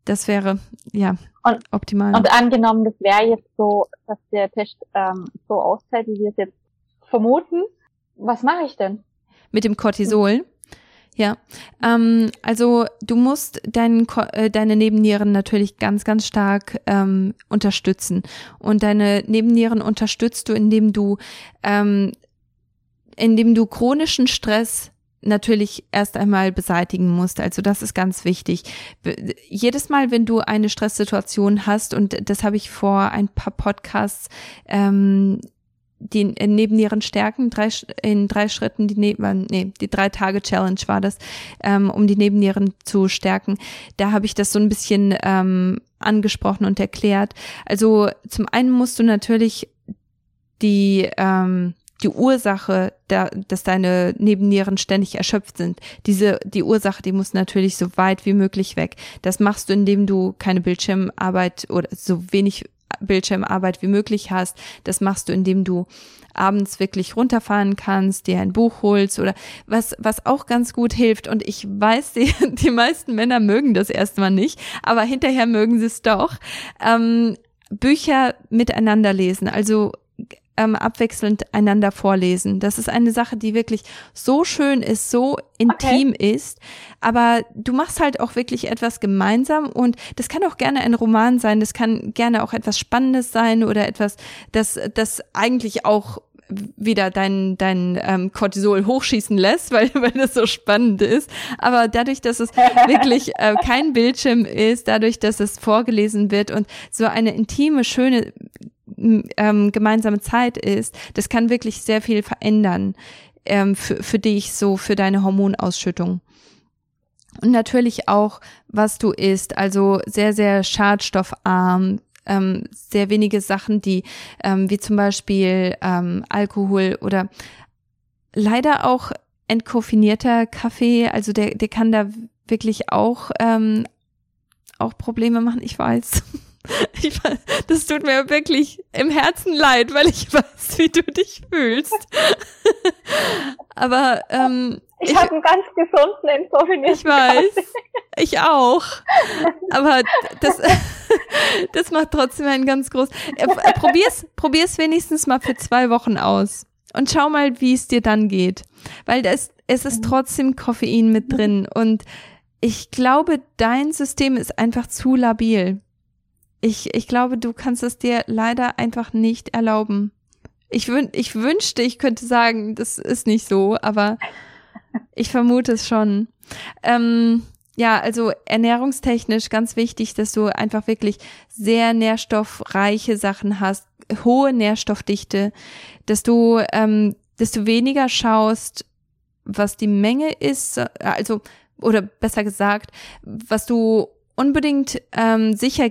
Das wäre, ja, und, optimal. Und angenommen, das wäre jetzt so, dass der Test ähm, so ausfällt, wie wir es jetzt vermuten. Was mache ich denn? Mit dem Cortisol? Ja, ähm, also du musst dein, äh, deine Nebennieren natürlich ganz, ganz stark ähm, unterstützen. Und deine Nebennieren unterstützt du, indem du, ähm, indem du chronischen Stress natürlich erst einmal beseitigen musst. Also das ist ganz wichtig. Jedes Mal, wenn du eine Stresssituation hast, und das habe ich vor ein paar Podcasts ähm, die neben ihren Stärken drei, in drei Schritten die neben äh, nee, die drei Tage Challenge war das, ähm, um die Nebennieren zu stärken. Da habe ich das so ein bisschen ähm, angesprochen und erklärt. Also zum einen musst du natürlich die ähm, die Ursache, da, dass deine Nebennieren ständig erschöpft sind, diese, die Ursache, die muss natürlich so weit wie möglich weg. Das machst du, indem du keine Bildschirmarbeit oder so wenig Bildschirmarbeit wie möglich hast. Das machst du, indem du abends wirklich runterfahren kannst, dir ein Buch holst oder was, was auch ganz gut hilft. Und ich weiß, die, [laughs] die meisten Männer mögen das erstmal nicht, aber hinterher mögen sie es doch. Ähm, Bücher miteinander lesen, also ähm, abwechselnd einander vorlesen. Das ist eine Sache, die wirklich so schön ist, so intim okay. ist. Aber du machst halt auch wirklich etwas gemeinsam und das kann auch gerne ein Roman sein, das kann gerne auch etwas Spannendes sein oder etwas, das, das eigentlich auch wieder dein, dein ähm, Cortisol hochschießen lässt, [laughs] weil, weil das so spannend ist. Aber dadurch, dass es [laughs] wirklich äh, kein Bildschirm ist, dadurch, dass es vorgelesen wird und so eine intime, schöne ähm, gemeinsame Zeit ist, das kann wirklich sehr viel verändern ähm, für, für dich, so für deine Hormonausschüttung. Und natürlich auch, was du isst, also sehr, sehr schadstoffarm, ähm, sehr wenige Sachen, die ähm, wie zum Beispiel ähm, Alkohol oder leider auch entkoffinierter Kaffee, also der, der kann da wirklich auch, ähm, auch Probleme machen, ich weiß. [laughs] Ich, das tut mir wirklich im Herzen leid, weil ich [laughs] weiß, wie du dich fühlst. [laughs] Aber ähm, ich, ich habe einen ganz gesunden Entkoffiniert. Ich weiß, ich auch. Aber das, das macht trotzdem einen ganz groß. Äh, probier's, probier's wenigstens mal für zwei Wochen aus und schau mal, wie es dir dann geht, weil das, es ist trotzdem Koffein mit drin und ich glaube, dein System ist einfach zu labil. Ich, ich glaube, du kannst es dir leider einfach nicht erlauben. Ich, wün ich wünschte, ich könnte sagen, das ist nicht so, aber ich vermute es schon. Ähm, ja, also ernährungstechnisch ganz wichtig, dass du einfach wirklich sehr nährstoffreiche Sachen hast, hohe Nährstoffdichte, dass du, ähm, dass du weniger schaust, was die Menge ist, also oder besser gesagt, was du unbedingt ähm, sicher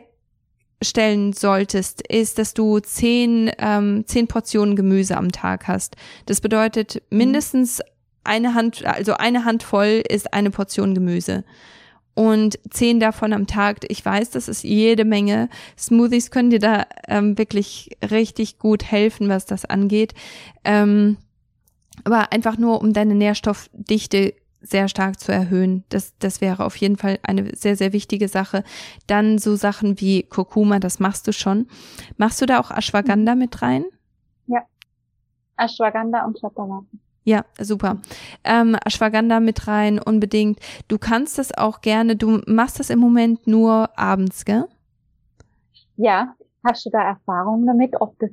stellen solltest, ist, dass du zehn, ähm, zehn Portionen Gemüse am Tag hast. Das bedeutet mindestens eine Hand, also eine Handvoll ist eine Portion Gemüse und zehn davon am Tag. Ich weiß, das ist jede Menge. Smoothies können dir da ähm, wirklich richtig gut helfen, was das angeht. Ähm, aber einfach nur, um deine Nährstoffdichte sehr stark zu erhöhen. Das, das wäre auf jeden Fall eine sehr, sehr wichtige Sache. Dann so Sachen wie Kurkuma, das machst du schon. Machst du da auch Ashwagandha mit rein? Ja. Ashwagandha und Chaturanga. Ja, super. Ähm, Ashwagandha mit rein, unbedingt. Du kannst das auch gerne, du machst das im Moment nur abends, gell? Ja. Hast du da Erfahrungen damit, ob das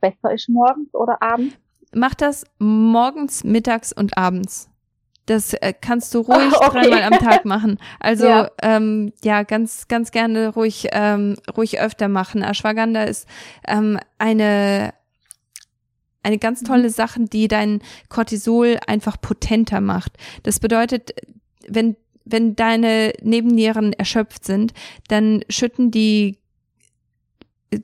besser ist morgens oder abends? Mach das morgens, mittags und abends. Das äh, kannst du ruhig [laughs] okay. dreimal am Tag machen. Also ja. Ähm, ja, ganz, ganz gerne ruhig, ähm, ruhig öfter machen. Ashwagandha ist ähm, eine eine ganz tolle mhm. Sache, die dein Cortisol einfach potenter macht. Das bedeutet, wenn, wenn deine Nebennieren erschöpft sind, dann schütten die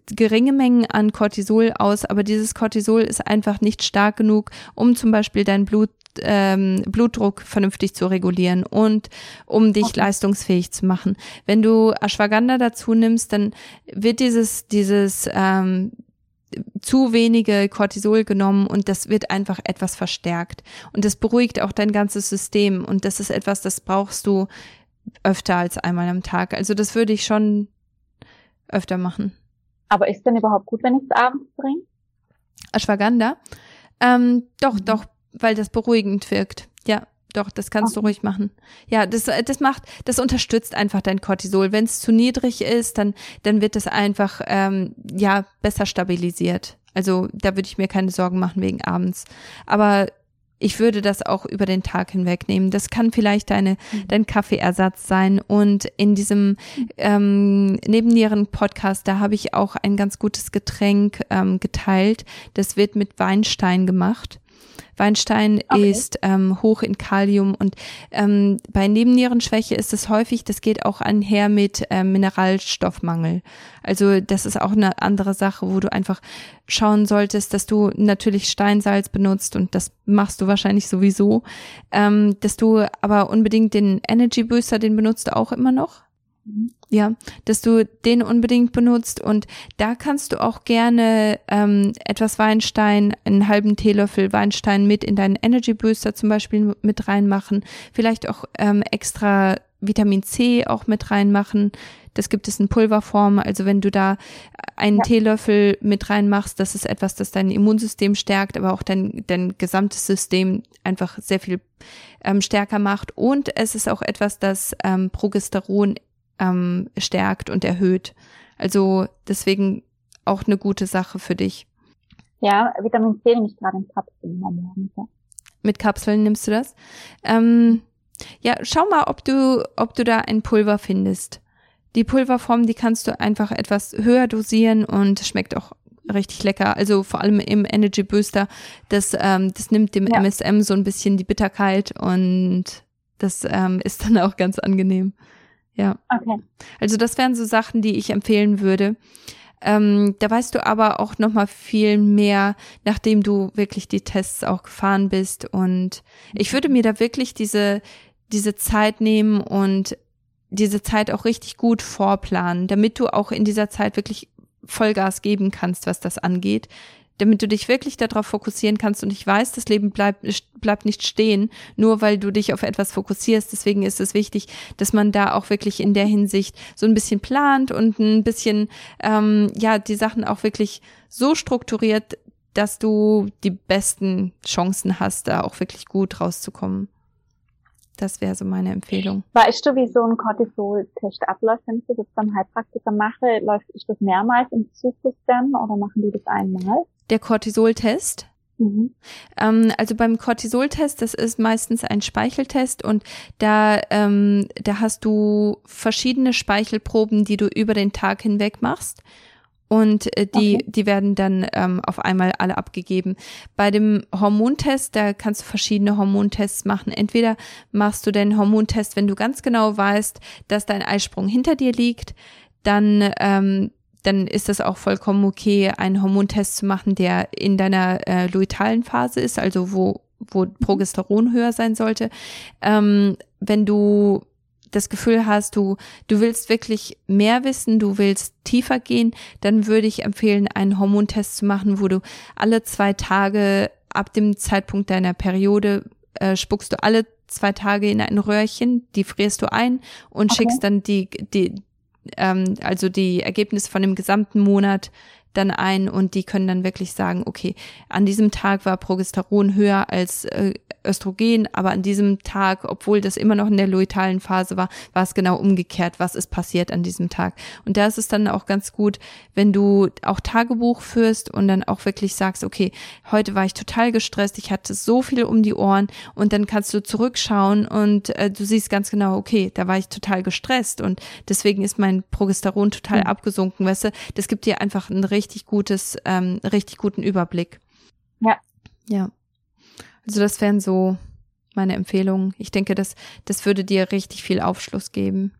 geringe Mengen an Cortisol aus, aber dieses Cortisol ist einfach nicht stark genug, um zum Beispiel dein Blut ähm, Blutdruck vernünftig zu regulieren und um dich okay. leistungsfähig zu machen. Wenn du Ashwagandha dazu nimmst, dann wird dieses dieses ähm, zu wenige Cortisol genommen und das wird einfach etwas verstärkt. Und das beruhigt auch dein ganzes System. Und das ist etwas, das brauchst du öfter als einmal am Tag. Also das würde ich schon öfter machen. Aber ist denn überhaupt gut, wenn ich es abends bringe? Ashwagandha? Ähm, doch, mhm. doch, weil das beruhigend wirkt. Ja, doch, das kannst okay. du ruhig machen. Ja, das, das macht, das unterstützt einfach dein Cortisol. Wenn es zu niedrig ist, dann, dann wird es einfach ähm, ja besser stabilisiert. Also da würde ich mir keine Sorgen machen wegen abends. Aber ich würde das auch über den Tag hinweg nehmen. Das kann vielleicht deine, mhm. dein Kaffeeersatz sein. Und in diesem ähm, Nebennieren-Podcast, da habe ich auch ein ganz gutes Getränk ähm, geteilt. Das wird mit Weinstein gemacht. Weinstein okay. ist ähm, hoch in Kalium und ähm, bei Nebennierenschwäche ist es häufig, das geht auch einher mit ähm, Mineralstoffmangel. Also das ist auch eine andere Sache, wo du einfach schauen solltest, dass du natürlich Steinsalz benutzt und das machst du wahrscheinlich sowieso, ähm, dass du aber unbedingt den Energy Booster, den benutzt du auch immer noch. Ja, dass du den unbedingt benutzt und da kannst du auch gerne ähm, etwas Weinstein, einen halben Teelöffel Weinstein mit in deinen Energy Booster zum Beispiel mit reinmachen, vielleicht auch ähm, extra Vitamin C auch mit reinmachen. Das gibt es in Pulverform. Also wenn du da einen ja. Teelöffel mit reinmachst, das ist etwas, das dein Immunsystem stärkt, aber auch dein, dein gesamtes System einfach sehr viel ähm, stärker macht. Und es ist auch etwas, das ähm, Progesteron ähm, stärkt und erhöht. Also deswegen auch eine gute Sache für dich. Ja, Vitamin C nehme ich gerade in Kapseln morgens. Ja. Mit Kapseln nimmst du das? Ähm, ja, schau mal, ob du, ob du da ein Pulver findest. Die Pulverform, die kannst du einfach etwas höher dosieren und schmeckt auch richtig lecker. Also vor allem im Energy Booster, das, ähm, das nimmt dem ja. MSM so ein bisschen die Bitterkeit und das ähm, ist dann auch ganz angenehm. Ja. Okay. Also das wären so Sachen, die ich empfehlen würde. Ähm, da weißt du aber auch noch mal viel mehr, nachdem du wirklich die Tests auch gefahren bist. Und ich würde mir da wirklich diese diese Zeit nehmen und diese Zeit auch richtig gut vorplanen, damit du auch in dieser Zeit wirklich Vollgas geben kannst, was das angeht damit du dich wirklich darauf fokussieren kannst. Und ich weiß, das Leben bleibt, bleibt nicht stehen, nur weil du dich auf etwas fokussierst. Deswegen ist es wichtig, dass man da auch wirklich in der Hinsicht so ein bisschen plant und ein bisschen, ähm, ja, die Sachen auch wirklich so strukturiert, dass du die besten Chancen hast, da auch wirklich gut rauszukommen. Das wäre so meine Empfehlung. Weißt du, wie so ein Cortisol-Test abläuft, wenn ich das jetzt beim Heilpraktiker mache? Läuft ich das mehrmals im Zyklus dann oder machen die das einmal? der Cortisol-Test. Mhm. Ähm, also beim Cortisol-Test, das ist meistens ein Speicheltest und da, ähm, da hast du verschiedene Speichelproben, die du über den Tag hinweg machst und äh, die, okay. die werden dann ähm, auf einmal alle abgegeben. Bei dem Hormontest, da kannst du verschiedene Hormontests machen. Entweder machst du den Hormontest, wenn du ganz genau weißt, dass dein Eisprung hinter dir liegt, dann ähm, dann ist das auch vollkommen okay, einen Hormontest zu machen, der in deiner äh, luitalen Phase ist, also wo wo Progesteron höher sein sollte. Ähm, wenn du das Gefühl hast, du, du willst wirklich mehr wissen, du willst tiefer gehen, dann würde ich empfehlen, einen Hormontest zu machen, wo du alle zwei Tage ab dem Zeitpunkt deiner Periode äh, spuckst du alle zwei Tage in ein Röhrchen, die frierst du ein und okay. schickst dann die, die, ähm, also die Ergebnisse von dem gesamten Monat dann ein und die können dann wirklich sagen, okay, an diesem Tag war Progesteron höher als äh, Östrogen, aber an diesem Tag, obwohl das immer noch in der luitalen Phase war, war es genau umgekehrt, was ist passiert an diesem Tag. Und da ist es dann auch ganz gut, wenn du auch Tagebuch führst und dann auch wirklich sagst, okay, heute war ich total gestresst, ich hatte so viel um die Ohren und dann kannst du zurückschauen und äh, du siehst ganz genau, okay, da war ich total gestresst und deswegen ist mein Progesteron total mhm. abgesunken, weißt du, das gibt dir einfach ein richtig gutes, ähm, richtig guten Überblick. Ja. Ja. Also das wären so meine Empfehlungen. Ich denke, das, das würde dir richtig viel Aufschluss geben.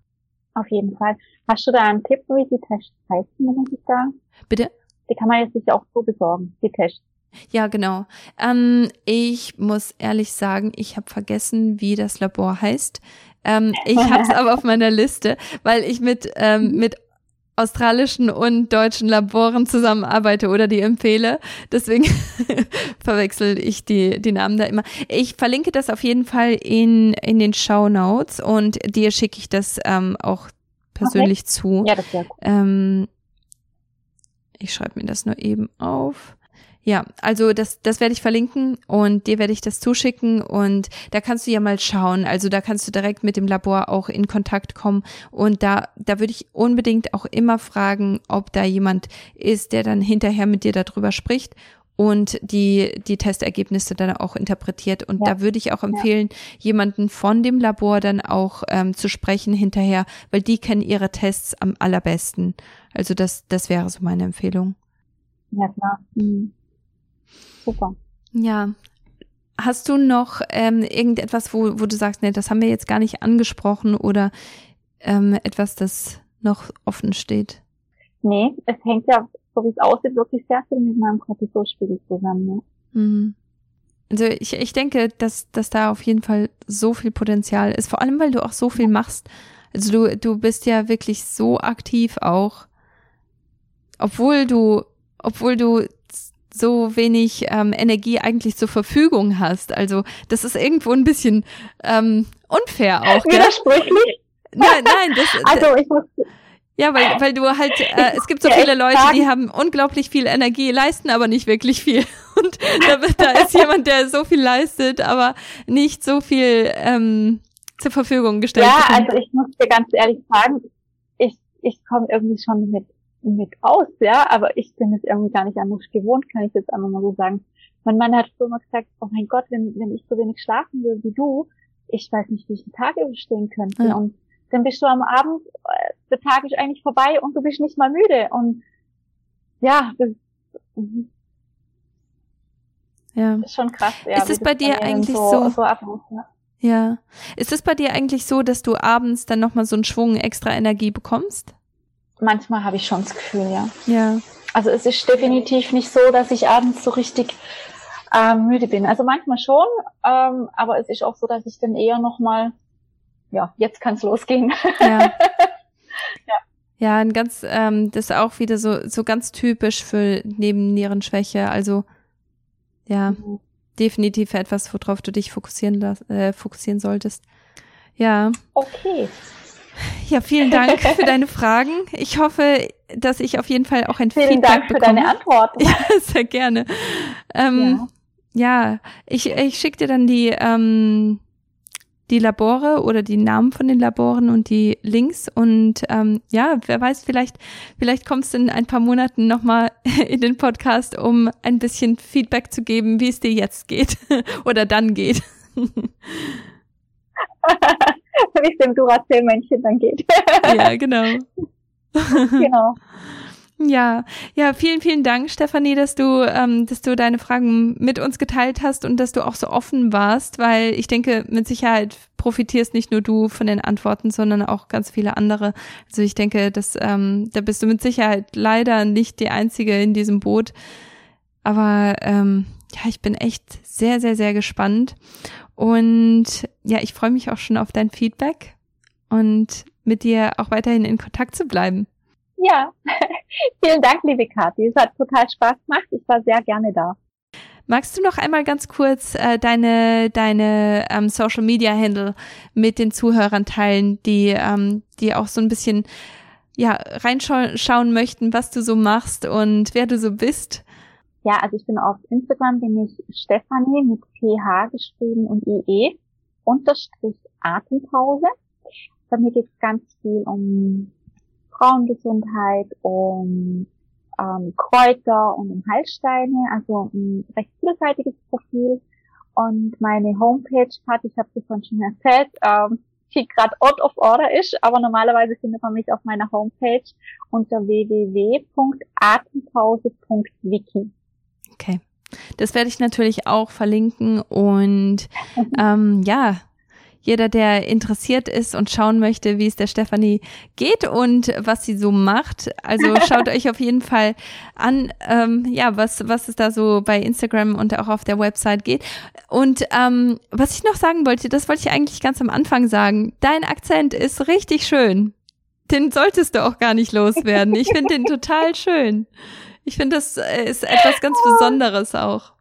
Auf jeden Fall. Hast du da einen Tipp, wie die Tests heißen, wenn sich da? Bitte? Die kann man jetzt sich auch so besorgen, die Tests. Ja, genau. Ähm, ich muss ehrlich sagen, ich habe vergessen, wie das Labor heißt. Ähm, ich [laughs] habe es aber auf meiner Liste, weil ich mit ähm, mit australischen und deutschen Laboren zusammenarbeite oder die empfehle. Deswegen [laughs] verwechsel ich die, die Namen da immer. Ich verlinke das auf jeden Fall in, in den Show Notes und dir schicke ich das ähm, auch persönlich okay. zu. Ja, das wäre gut. Ähm, ich schreibe mir das nur eben auf. Ja, also das, das werde ich verlinken und dir werde ich das zuschicken und da kannst du ja mal schauen. Also da kannst du direkt mit dem Labor auch in Kontakt kommen und da, da würde ich unbedingt auch immer fragen, ob da jemand ist, der dann hinterher mit dir darüber spricht und die, die Testergebnisse dann auch interpretiert. Und ja. da würde ich auch empfehlen, ja. jemanden von dem Labor dann auch ähm, zu sprechen hinterher, weil die kennen ihre Tests am allerbesten. Also das, das wäre so meine Empfehlung. Ja, klar. Mhm. Super. Ja. Hast du noch ähm, irgendetwas, wo, wo du sagst, nee, das haben wir jetzt gar nicht angesprochen oder ähm, etwas, das noch offen steht? Nee, es hängt ja, so wie es aussieht, wirklich sehr viel mit meinem Cortisolspiegel zusammen. Ja. Mhm. Also ich, ich denke, dass, dass da auf jeden Fall so viel Potenzial ist, vor allem weil du auch so viel machst. Also du, du bist ja wirklich so aktiv auch, obwohl du, obwohl du so wenig ähm, Energie eigentlich zur Verfügung hast. Also das ist irgendwo ein bisschen ähm, unfair auch. Widersprüchlich? Nein, nein, das, also ich muss ja, weil, weil du halt, äh, es gibt so viele Leute, die haben unglaublich viel Energie, leisten aber nicht wirklich viel. [laughs] Und da, da ist jemand, der so viel leistet, aber nicht so viel ähm, zur Verfügung gestellt. Ja, also ich muss dir ganz ehrlich sagen, ich, ich komme irgendwie schon mit mit aus, ja, aber ich bin es irgendwie gar nicht anders gewohnt, kann ich jetzt einfach mal so sagen. Mein Mann hat so immer gesagt, oh mein Gott, wenn, wenn ich so wenig schlafen will wie du, ich weiß nicht, wie ich den Tag überstehen könnte. Ja. Und dann bist du am Abend, äh, der Tag ist eigentlich vorbei und du bist nicht mal müde. Und ja, das, ja. ist schon krass. Ja, ist es bei dir eigentlich so, so, so abläuft, ja. ja. Ist es bei dir eigentlich so, dass du abends dann nochmal so einen Schwung extra Energie bekommst? Manchmal habe ich schon das Gefühl, ja. Ja. Also es ist definitiv nicht so, dass ich abends so richtig ähm, müde bin. Also manchmal schon, ähm, aber es ist auch so, dass ich dann eher nochmal, ja, jetzt kann es losgehen. [laughs] Ja. ja. Ja, ein ganz, ähm, das ist auch wieder so, so ganz typisch für Nebennierenschwäche. Also ja, mhm. definitiv etwas, worauf du dich fokussieren, äh, fokussieren solltest. Ja. Okay. Ja, vielen Dank für deine Fragen. Ich hoffe, dass ich auf jeden Fall auch ein vielen Feedback Dank bekomme. für deine Antworten. [laughs] Ja, sehr gerne. Ähm, ja. ja, ich, ich schicke dir dann die, ähm, die Labore oder die Namen von den Laboren und die Links und ähm, ja, wer weiß, vielleicht, vielleicht kommst du in ein paar Monaten nochmal [laughs] in den Podcast, um ein bisschen Feedback zu geben, wie es dir jetzt geht [laughs] oder dann geht. [laughs] wie es dem Duracell-Männchen dann geht. ja, genau. [laughs] genau. Ja, ja, vielen, vielen Dank, Stefanie, dass du, ähm, dass du deine Fragen mit uns geteilt hast und dass du auch so offen warst, weil ich denke, mit Sicherheit profitierst nicht nur du von den Antworten, sondern auch ganz viele andere. Also ich denke, dass ähm, da bist du mit Sicherheit leider nicht die einzige in diesem Boot. Aber ähm, ja, ich bin echt sehr, sehr, sehr gespannt. Und ja, ich freue mich auch schon auf dein Feedback und mit dir auch weiterhin in Kontakt zu bleiben. Ja, [laughs] vielen Dank, liebe Kathi. Es hat total Spaß gemacht. Ich war sehr gerne da. Magst du noch einmal ganz kurz äh, deine deine ähm, Social Media Handle mit den Zuhörern teilen, die ähm, die auch so ein bisschen ja reinschauen möchten, was du so machst und wer du so bist? Ja, also ich bin auf Instagram bin ich Stefanie mit PH geschrieben und IE unterstrich Atempause. Bei mir geht es ganz viel um Frauengesundheit, um ähm, Kräuter und um Heilsteine, also ein recht vielseitiges Profil. Und meine Homepage hat, ich habe davon schon erzählt, ähm, die gerade out of order ist, aber normalerweise findet man mich auf meiner Homepage unter www.atempause.wiki. Okay. Das werde ich natürlich auch verlinken und [laughs] ähm, ja, jeder, der interessiert ist und schauen möchte, wie es der Stefanie geht und was sie so macht. Also [laughs] schaut euch auf jeden Fall an, ähm, ja, was, was es da so bei Instagram und auch auf der Website geht. Und ähm, was ich noch sagen wollte, das wollte ich eigentlich ganz am Anfang sagen. Dein Akzent ist richtig schön. Den solltest du auch gar nicht loswerden. Ich finde den [laughs] total schön. Ich finde, das äh, ist etwas ganz Besonderes auch.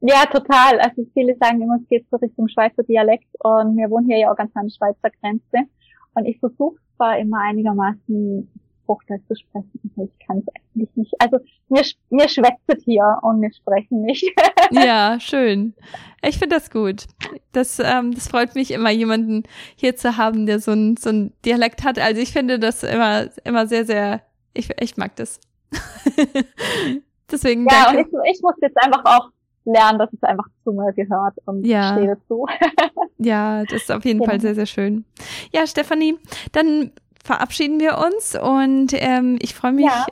Ja, total. Also viele sagen immer, es geht so Richtung Schweizer Dialekt und wir wohnen hier ja auch ganz an der Schweizer Grenze. Und ich versuche zwar immer einigermaßen Hochdeutsch zu sprechen, aber ich kann es eigentlich nicht. Also mir, mir schwätzt hier und wir sprechen nicht. [laughs] ja, schön. Ich finde das gut. Das, ähm, das freut mich immer, jemanden hier zu haben, der so ein, so ein Dialekt hat. Also ich finde das immer, immer sehr, sehr, ich, ich mag das. [laughs] Deswegen ja, danke. und ich, ich muss jetzt einfach auch lernen, dass es einfach zu mir gehört und ja. stehe dazu. [laughs] ja, das ist auf jeden genau. Fall sehr, sehr schön. Ja, Stefanie, dann verabschieden wir uns und ähm, ich freue mich ja.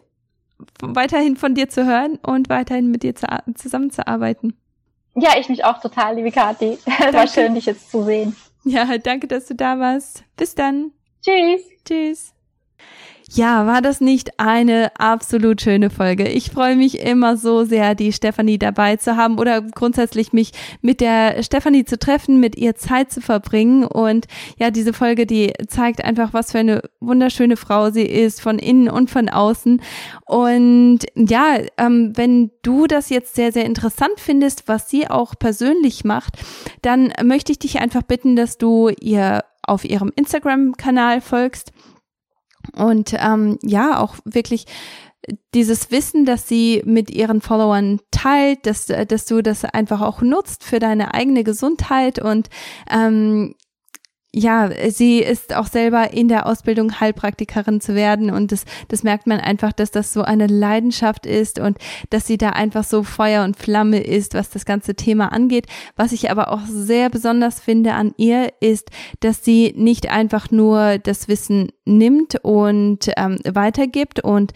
weiterhin von dir zu hören und weiterhin mit dir zu, zusammenzuarbeiten. Ja, ich mich auch total, liebe Kathi. [laughs] Es war schön, dich jetzt zu sehen. Ja, danke, dass du da warst. Bis dann. Tschüss. Tschüss. Ja, war das nicht eine absolut schöne Folge? Ich freue mich immer so sehr, die Stefanie dabei zu haben oder grundsätzlich mich mit der Stefanie zu treffen, mit ihr Zeit zu verbringen. Und ja, diese Folge, die zeigt einfach, was für eine wunderschöne Frau sie ist, von innen und von außen. Und ja, ähm, wenn du das jetzt sehr, sehr interessant findest, was sie auch persönlich macht, dann möchte ich dich einfach bitten, dass du ihr auf ihrem Instagram-Kanal folgst und ähm, ja, auch wirklich dieses Wissen, dass sie mit ihren Followern teilt, dass, dass du das einfach auch nutzt für deine eigene Gesundheit und ähm, ja, sie ist auch selber in der Ausbildung Heilpraktikerin zu werden und das, das merkt man einfach, dass das so eine Leidenschaft ist und dass sie da einfach so Feuer und Flamme ist, was das ganze Thema angeht. Was ich aber auch sehr besonders finde an ihr ist, dass sie nicht einfach nur das Wissen nimmt und ähm, weitergibt und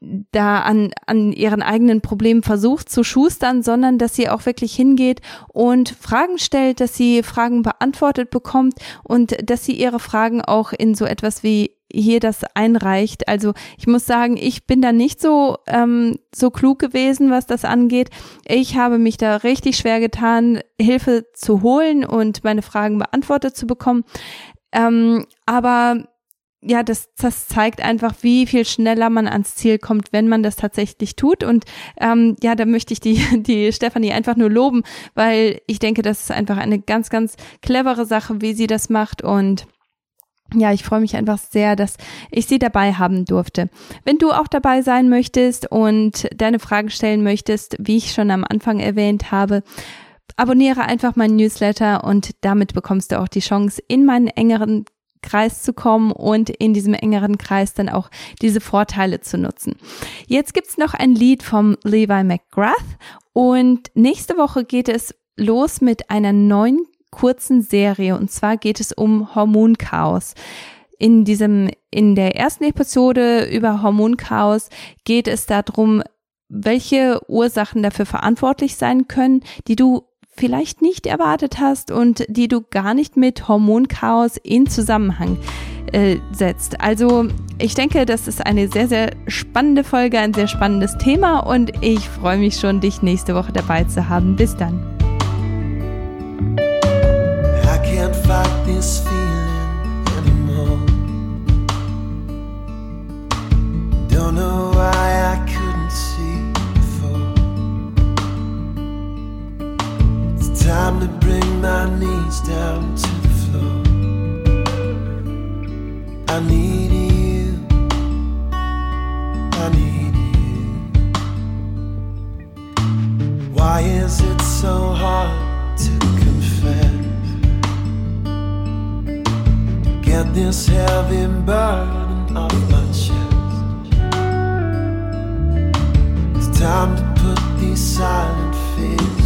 da an, an ihren eigenen Problemen versucht zu schustern, sondern dass sie auch wirklich hingeht und Fragen stellt, dass sie Fragen beantwortet bekommt und dass sie ihre Fragen auch in so etwas wie hier das einreicht. Also ich muss sagen, ich bin da nicht so ähm, so klug gewesen, was das angeht. Ich habe mich da richtig schwer getan, Hilfe zu holen und meine Fragen beantwortet zu bekommen. Ähm, aber ja, das, das zeigt einfach, wie viel schneller man ans Ziel kommt, wenn man das tatsächlich tut. Und ähm, ja, da möchte ich die, [laughs] die Stefanie einfach nur loben, weil ich denke, das ist einfach eine ganz, ganz clevere Sache, wie sie das macht. Und ja, ich freue mich einfach sehr, dass ich sie dabei haben durfte. Wenn du auch dabei sein möchtest und deine Fragen stellen möchtest, wie ich schon am Anfang erwähnt habe, abonniere einfach meinen Newsletter und damit bekommst du auch die Chance, in meinen engeren Kreis zu kommen und in diesem engeren Kreis dann auch diese Vorteile zu nutzen. Jetzt gibt's noch ein Lied vom Levi McGrath und nächste Woche geht es los mit einer neuen kurzen Serie und zwar geht es um Hormonchaos. In diesem, in der ersten Episode über Hormonchaos geht es darum, welche Ursachen dafür verantwortlich sein können, die du vielleicht nicht erwartet hast und die du gar nicht mit Hormonchaos in Zusammenhang äh, setzt. Also ich denke, das ist eine sehr, sehr spannende Folge, ein sehr spannendes Thema und ich freue mich schon, dich nächste Woche dabei zu haben. Bis dann. Don't know why time to bring my knees down to the floor. I need you. I need you. Why is it so hard to confess? Get this heavy burden off my chest. It's time to put these silent fears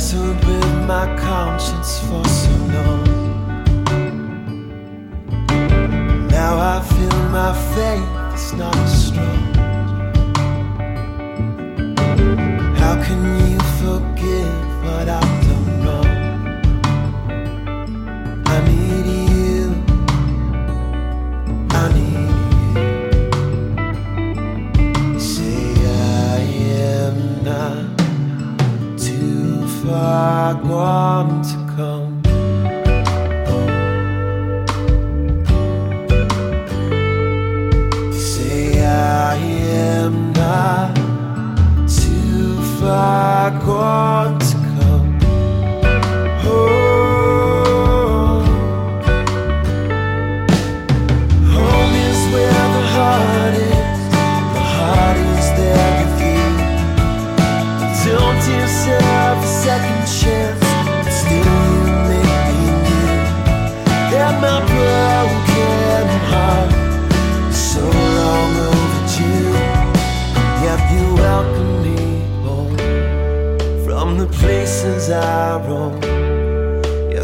Wrestled with my conscience for so long. Now I feel my faith is not as strong. How can you forgive what I've I want veces abro y